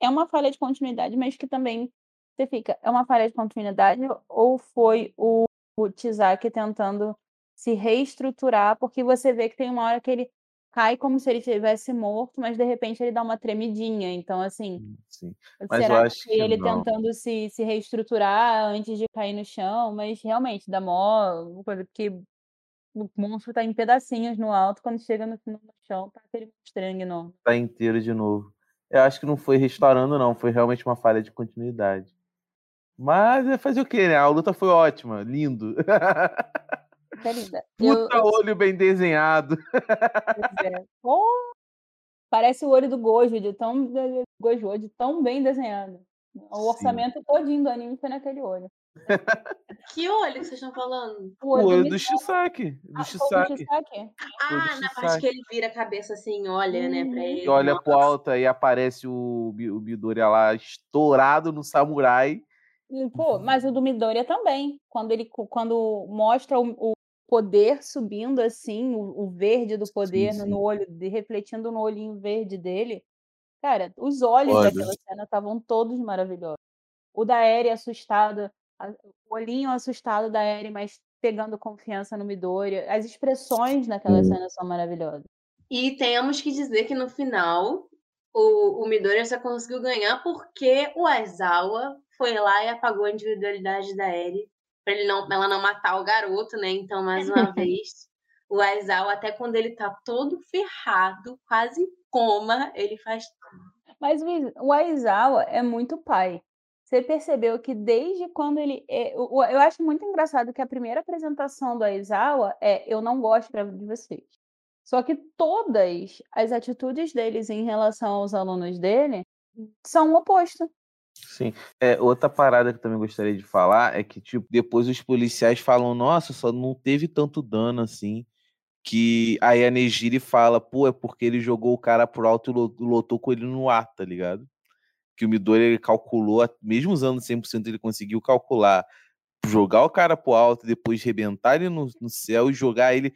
é uma falha de continuidade, mas que também você fica, é uma falha de continuidade ou foi o, o Tizaki tentando se reestruturar, porque você vê que tem uma hora que ele cai como se ele estivesse morto, mas de repente ele dá uma tremidinha. Então, assim, Sim. Mas será que que ele não. tentando se, se reestruturar antes de cair no chão, mas realmente dá mó coisa, porque o monstro tá em pedacinhos no alto, quando chega no, no chão, tá aquele monstrengo enorme. Tá inteiro de novo. Eu acho que não foi restaurando, não. Foi realmente uma falha de continuidade. Mas é fazer o quê, né? A luta foi ótima, lindo. Que é linda. *laughs* Eu, Puta olho bem desenhado. pois é. Parece o olho do Gojo, de tão, Gojo, de tão bem desenhado. O Sim. orçamento todinho do anime foi naquele olho. Que olho que vocês estão falando? O O olho do Shisaki. Do Ah, do Shisaki. Foi do Ah, na parte Shisaki. que ele vira a cabeça assim, olha, né, pra Uhum. ele. E olha Nossa. pro alto aí aparece o, o Midoriya lá estourado no samurai. E, Pô, mas o do Midoriya também. Quando ele quando mostra o, o poder subindo assim, o, o verde do poder no, sim. no olho, de- refletindo no olhinho verde dele. Cara, os olhos Olha. daquela cena estavam todos maravilhosos. O da Eri assustada, o olhinho assustado da Eri, mas pegando confiança no Midoriya. As expressões naquela cena são maravilhosas. E temos que dizer que no final o, o Midoriya só conseguiu ganhar porque o Aizawa foi lá e apagou a individualidade da Eri pra ele não, ela não matar o garoto, né? Então, mais uma *laughs* vez, o Aizawa, até quando ele tá todo ferrado, quase em coma, ele faz Mas o Is- o Aizawa é muito pai. Você percebeu que desde quando ele. é, eu acho muito engraçado que a primeira apresentação do Aizawa é eu não gosto de vocês. Só que todas as atitudes deles em relação aos alunos dele são o oposto. Sim. É, outra parada que eu também gostaria de falar é que, tipo, depois os policiais falam, nossa, só não teve tanto dano assim. Que aí a Nejiri fala, pô, é porque ele jogou o cara pro alto e lotou com ele no ar, tá ligado? Que o Midori ele calculou, mesmo usando 100%, ele conseguiu calcular jogar o cara pro alto, depois rebentar ele no, no céu e jogar ele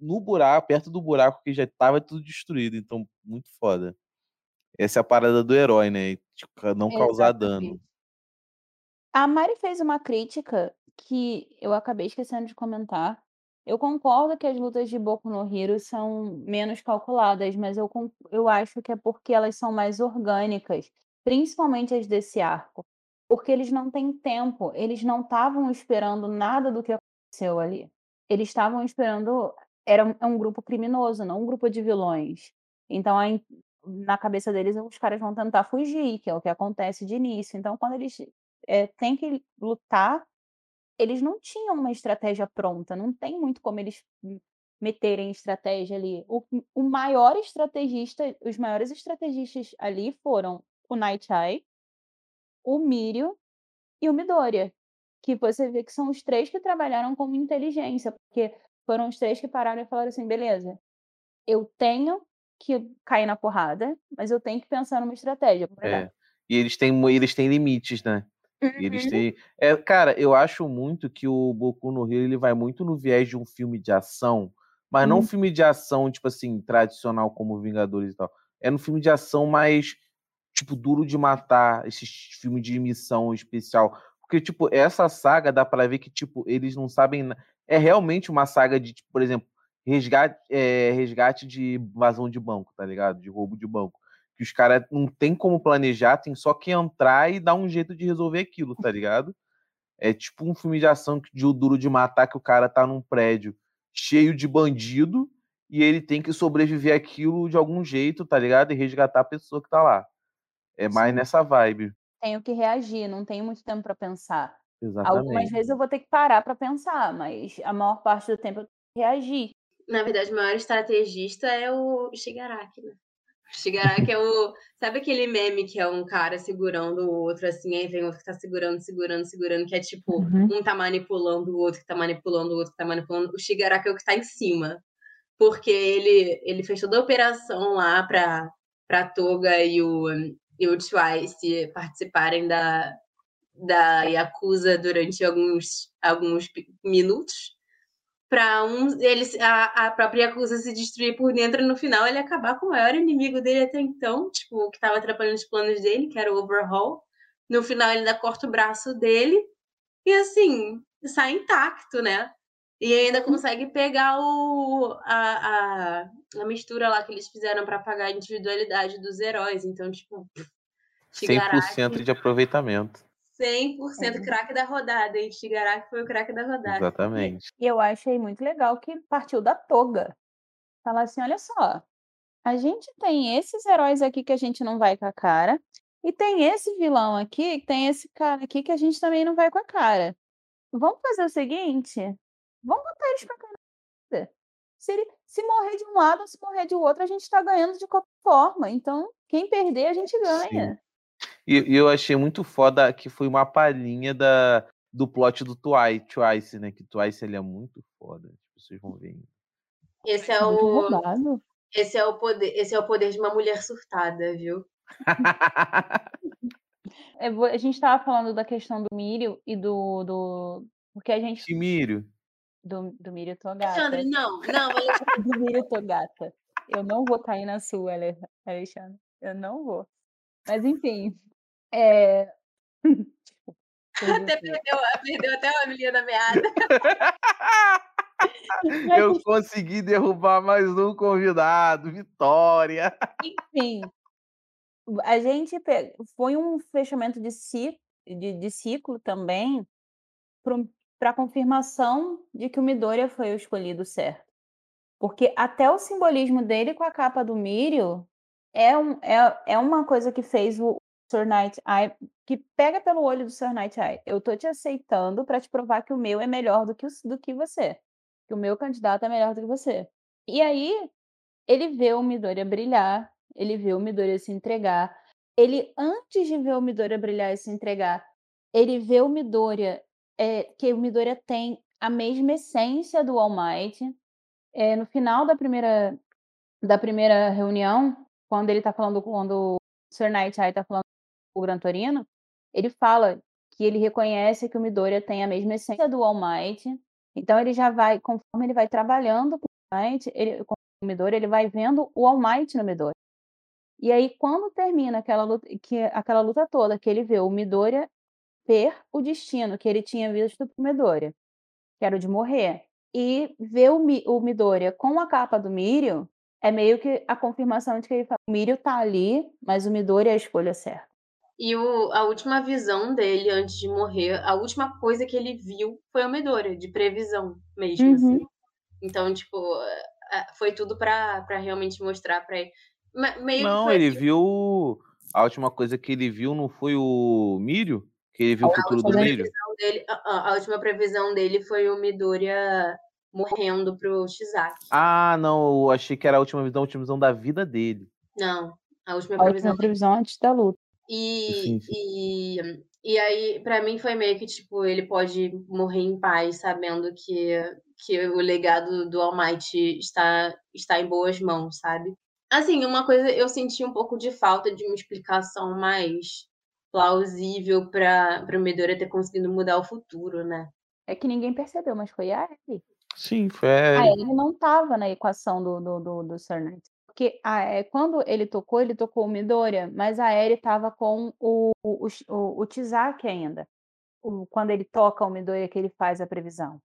no buraco, perto do buraco que já tava tudo destruído. Então, muito foda. Essa é a parada do herói, né? Tipo, não causar dano. A Mari fez uma crítica que eu acabei esquecendo de comentar. Eu concordo que as lutas de Boku no Hero são menos calculadas, mas eu, eu acho que é porque elas são mais orgânicas, principalmente as desse arco. Porque eles não têm tempo, eles não estavam esperando nada do que aconteceu ali. Eles estavam esperando. Era um, é um grupo criminoso, não um grupo de vilões. Então, na cabeça deles, os caras vão tentar fugir, que é o que acontece de início. Então, quando eles é, têm que lutar, eles não tinham uma estratégia pronta, não tem muito como eles meterem estratégia ali. O, o maior estrategista, os maiores estrategistas ali foram o Night Eye, o Mírio e o Midoriya, que você vê que são os três que trabalharam como inteligência, porque foram os três que pararam e falaram assim, beleza, eu tenho que cair na porrada, mas eu tenho que pensar numa estratégia. É. E eles têm, eles têm limites, né? Uhum. Eles têm. É, cara, eu acho muito que o Boku no Hero ele vai muito no viés de um filme de ação, mas uhum. não um filme de ação, tipo assim, tradicional como Vingadores e tal. É no filme de ação mais tipo, duro de matar, esses filmes de missão especial. Porque, tipo, essa saga dá para ver que, tipo, eles não sabem. É realmente uma saga de, tipo, por exemplo, resgate, é, resgate de vazão de banco, tá ligado? De roubo de banco. Que os caras não tem como planejar, tem só que entrar e dar um jeito de resolver aquilo, tá ligado? É tipo um filme de ação de o duro de matar que o cara tá num prédio cheio de bandido e ele tem que sobreviver aquilo de algum jeito, tá ligado? E resgatar a pessoa que tá lá. É mais nessa vibe. Tenho que reagir, não tenho muito tempo para pensar. Exatamente. Algumas vezes eu vou ter que parar para pensar, mas a maior parte do tempo eu tenho que reagir. Na verdade, o maior estrategista é o Shigaraki, né? O Shigaraki é o. Sabe aquele meme que é um cara segurando o outro assim, aí vem outro que tá segurando, segurando, segurando, que é tipo, uhum. um tá manipulando o outro, que tá manipulando o outro, que tá manipulando. O Shigaraki é o que tá em cima. Porque ele, ele fez toda a operação lá pra, pra Toga e o, e o Twice participarem da, da Yakuza durante alguns, alguns minutos para um eles a, a própria Yakuza se destruir por dentro no final ele acabar com o maior inimigo dele até então, tipo, que estava atrapalhando os planos dele, que era o Overhaul. No final ele ainda corta o braço dele e assim, sai intacto, né? E ainda consegue pegar o, a, a, a mistura lá que eles fizeram para pagar a individualidade dos heróis. Então, tipo. 100% de aproveitamento. 100% é. craque da rodada, hein? Shigaraki foi o craque da rodada. Exatamente. E eu achei muito legal que partiu da toga. Falar assim: olha só, a gente tem esses heróis aqui que a gente não vai com a cara, e tem esse vilão aqui, tem esse cara aqui que a gente também não vai com a cara. Vamos fazer o seguinte: Vamos botar eles pra caramba. Se, ele, se morrer de um lado ou se morrer de outro, a gente tá ganhando de qualquer forma. Então, quem perder, a gente ganha. Sim. E, e eu achei muito foda que foi uma palhinha da, do plot do Twice, Twice, né? Que Twice ele é muito foda. Tipo, vocês vão ver. Esse é o. Esse é o poder, esse é o poder de uma mulher surtada, viu? *laughs* É, a gente estava falando da questão do Mírio e do, do. Porque a gente. Que Mírio? Do, do Mírio Togata. Alexandre, não, não, Alexandre. *laughs* do Mírio Togata. Eu não vou cair na sua, Alexandre. Eu não vou. Mas enfim. É... *laughs* até perdeu, perdeu até a Amelia da meada. *laughs* Eu consegui derrubar mais um convidado, Vitória. Enfim, a gente foi um fechamento de ciclo, de, de ciclo também para confirmação de que o Midoriya foi o escolhido certo. Porque até o simbolismo dele com a capa do Mirio é, um, é, é uma coisa que fez o Sir Night Eye, que pega pelo olho do Sir Night Eye. Eu tô te aceitando para te provar que o meu é melhor do que, o, do que você. Que o meu candidato é melhor do que você. E aí, ele vê o Midoriya brilhar, ele vê o Midoriya se entregar, ele, antes de ver o Midoriya brilhar e se entregar, ele vê o Midoriya, é, que o Midoriya tem a mesma essência do All Might. É, no final da primeira, da primeira reunião, quando ele tá falando, quando o Sir Night Eye tá falando com o Gran Torino, ele fala que ele reconhece que o Midoriya tem a mesma essência do All Might. Então ele já vai, conforme ele vai trabalhando com o All Might, ele, com o Midoriya, ele vai vendo o All Might no Midoriya. E aí, quando termina aquela luta, que, aquela luta toda, que ele vê o Midoriya ter o destino que ele tinha visto pro Midoriya, que era o de morrer, e ver o, Mi, o Midoriya com a capa do Mirio, é meio que a confirmação de que ele fala, o Mirio tá ali, mas o Midoriya é a escolha certa. E o, a última visão dele antes de morrer, a última coisa que ele viu foi o Midoriya, de previsão mesmo, Uhum. assim. Então, tipo, é, foi tudo pra, pra realmente mostrar pra ele. Meio que Não, foi ele assim, viu. A última coisa que ele viu não foi o Mírio? Que ele viu o A futuro do previsão dele, a, a- a última previsão dele foi o Midoriya morrendo pro Shizaki. Ah, não, eu achei que era a última visão, a última visão da vida dele. Não, a última A previsão última previsão antes da luta. E, Sim, sim. e, e aí, pra mim, foi meio que, tipo, ele pode morrer em paz, sabendo que, que o legado do All Might está, está em boas mãos, sabe? Assim, uma coisa, eu senti um pouco de falta de uma explicação mais plausível para o Midoriya ter conseguido mudar o futuro, né? É que ninguém percebeu, mas foi a Eri. Sim, foi. A É, Eri não estava na equação do, do, do, do Sir Knight. Porque a, é, quando ele tocou, ele tocou o Midoriya, mas a Eri estava com o, o, o, o Tizaki ainda. O- quando ele toca o Midoriya, que ele faz a previsão.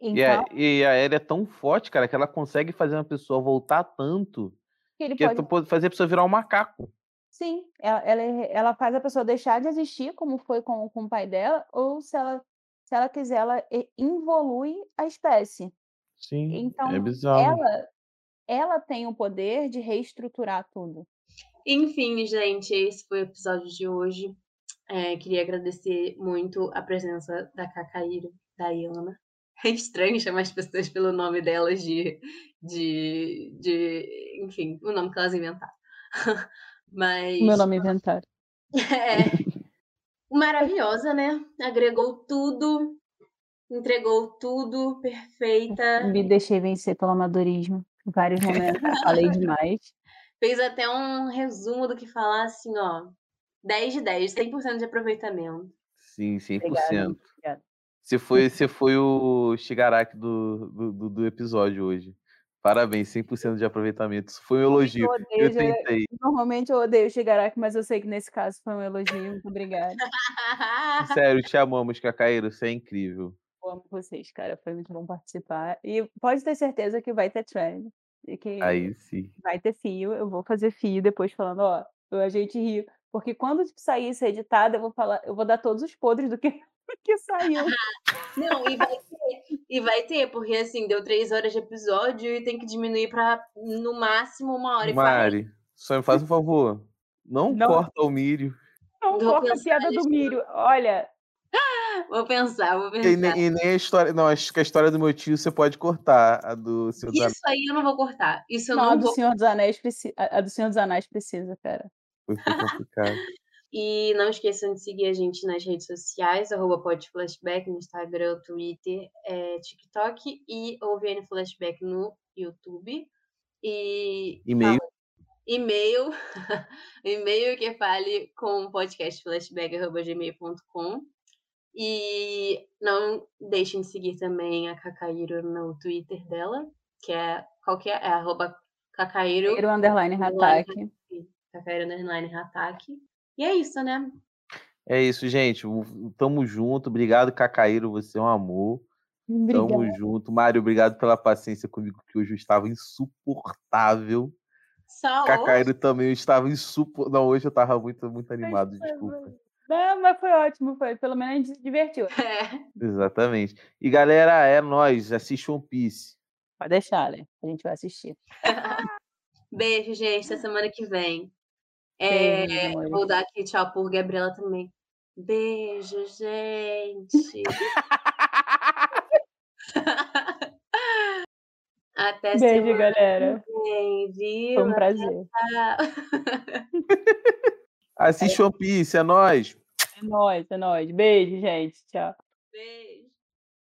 e, a, Então, e a Ellie é tão forte, cara, que ela consegue fazer uma pessoa voltar tanto que ele que pode tu pode fazer a pessoa virar um macaco. Sim, ela, ela, ela faz a pessoa deixar de existir, como foi com, com o pai dela, ou se ela, se ela quiser, ela e- involui a espécie. Sim, é Então, bizarro. ela, ela tem o poder de reestruturar tudo. Enfim, gente, esse foi o episódio de hoje. É, queria agradecer muito a presença da Cacaíra, da Iana. *laughs* É estranho chamar as pessoas pelo nome delas de, de, de enfim, o nome que elas inventaram. *laughs* Mas O meu nome é inventário. é maravilhosa, né? Agregou tudo, entregou tudo, perfeita. Me deixei vencer pelo amadorismo. Em vários momentos. *laughs* Falei demais. Fez até um resumo do que falar assim, ó. 10 de 10, 100% de aproveitamento. Sim, 100%. Obrigada. obrigada. Você foi, você foi o Shigaraki do, do- do episódio hoje. Parabéns, 100% de aproveitamento. Isso foi um elogio. Eu odeio, Eu tentei. Normalmente eu odeio o Shigaraki, mas eu sei que nesse caso foi um elogio. Muito obrigada. Sério, te amamos, Cacaíro. Você é incrível. Eu amo vocês, cara. Foi muito bom participar. E pode ter certeza que vai ter trend. E que Aí sim. vai ter fio. Eu vou fazer fio depois falando, ó, a gente riu. Porque quando tipo, sair isso editado, eu vou falar, eu vou dar todos os podres do que, *laughs* que saiu. Não, e vai ter, e vai ter, porque assim, deu três horas de episódio e tem que diminuir pra no máximo uma hora e quarenta. Mari, só me faz um favor. Não, Não. corta o Mírio. Não Vou corta a piada do. Mírio. Olha, Vou pensar, vou E pensar. nem, e nem a história. Não, acho que a história do meu tio você pode cortar. A do seu Isso aí eu não vou cortar. Isso eu não, a não do vou. Senhor dos Anéis precisa. A do Senhor dos Anéis precisa, cara. Foi complicado. E não esqueçam de seguir a gente nas redes sociais, arroba podflashback no Instagram, Twitter, é, TikTok e OVN Flashback no YouTube. E E-mail. e-mail, *laughs* e-mail que fale com podcastflashback.gmail.com e não deixem de seguir também a Cacaíro no Twitter dela, que é, qual que é? É arroba Cacaíro, Primeiro underline Underline. ataque. Cacaíro underline. E é isso, né? É isso, gente. Tamo junto. Obrigado, Cacaíro. Você é um amor. Obrigada. Tamo junto. Mário, obrigado pela paciência comigo, que hoje eu estava insuportável. Só Cacaíro também estava insuportável. Não, hoje eu tava muito, muito animado, desculpa. Não, mas foi ótimo, foi. Pelo menos a gente se divertiu. hoje. *laughs* É. Exatamente. E galera, é nóis. Assiste One Piece. Pode deixar, né? A gente vai assistir. *laughs* Beijo, gente. Até semana que vem. É, vou dar aqui tchau por Gabriela também. Beijo, gente. *laughs* Até Beijo, semana galera. vem, viu? Foi um prazer. Assiste One Piece, é nóis. É nóis, é nóis. Beijo, gente. Tchau. Beijo.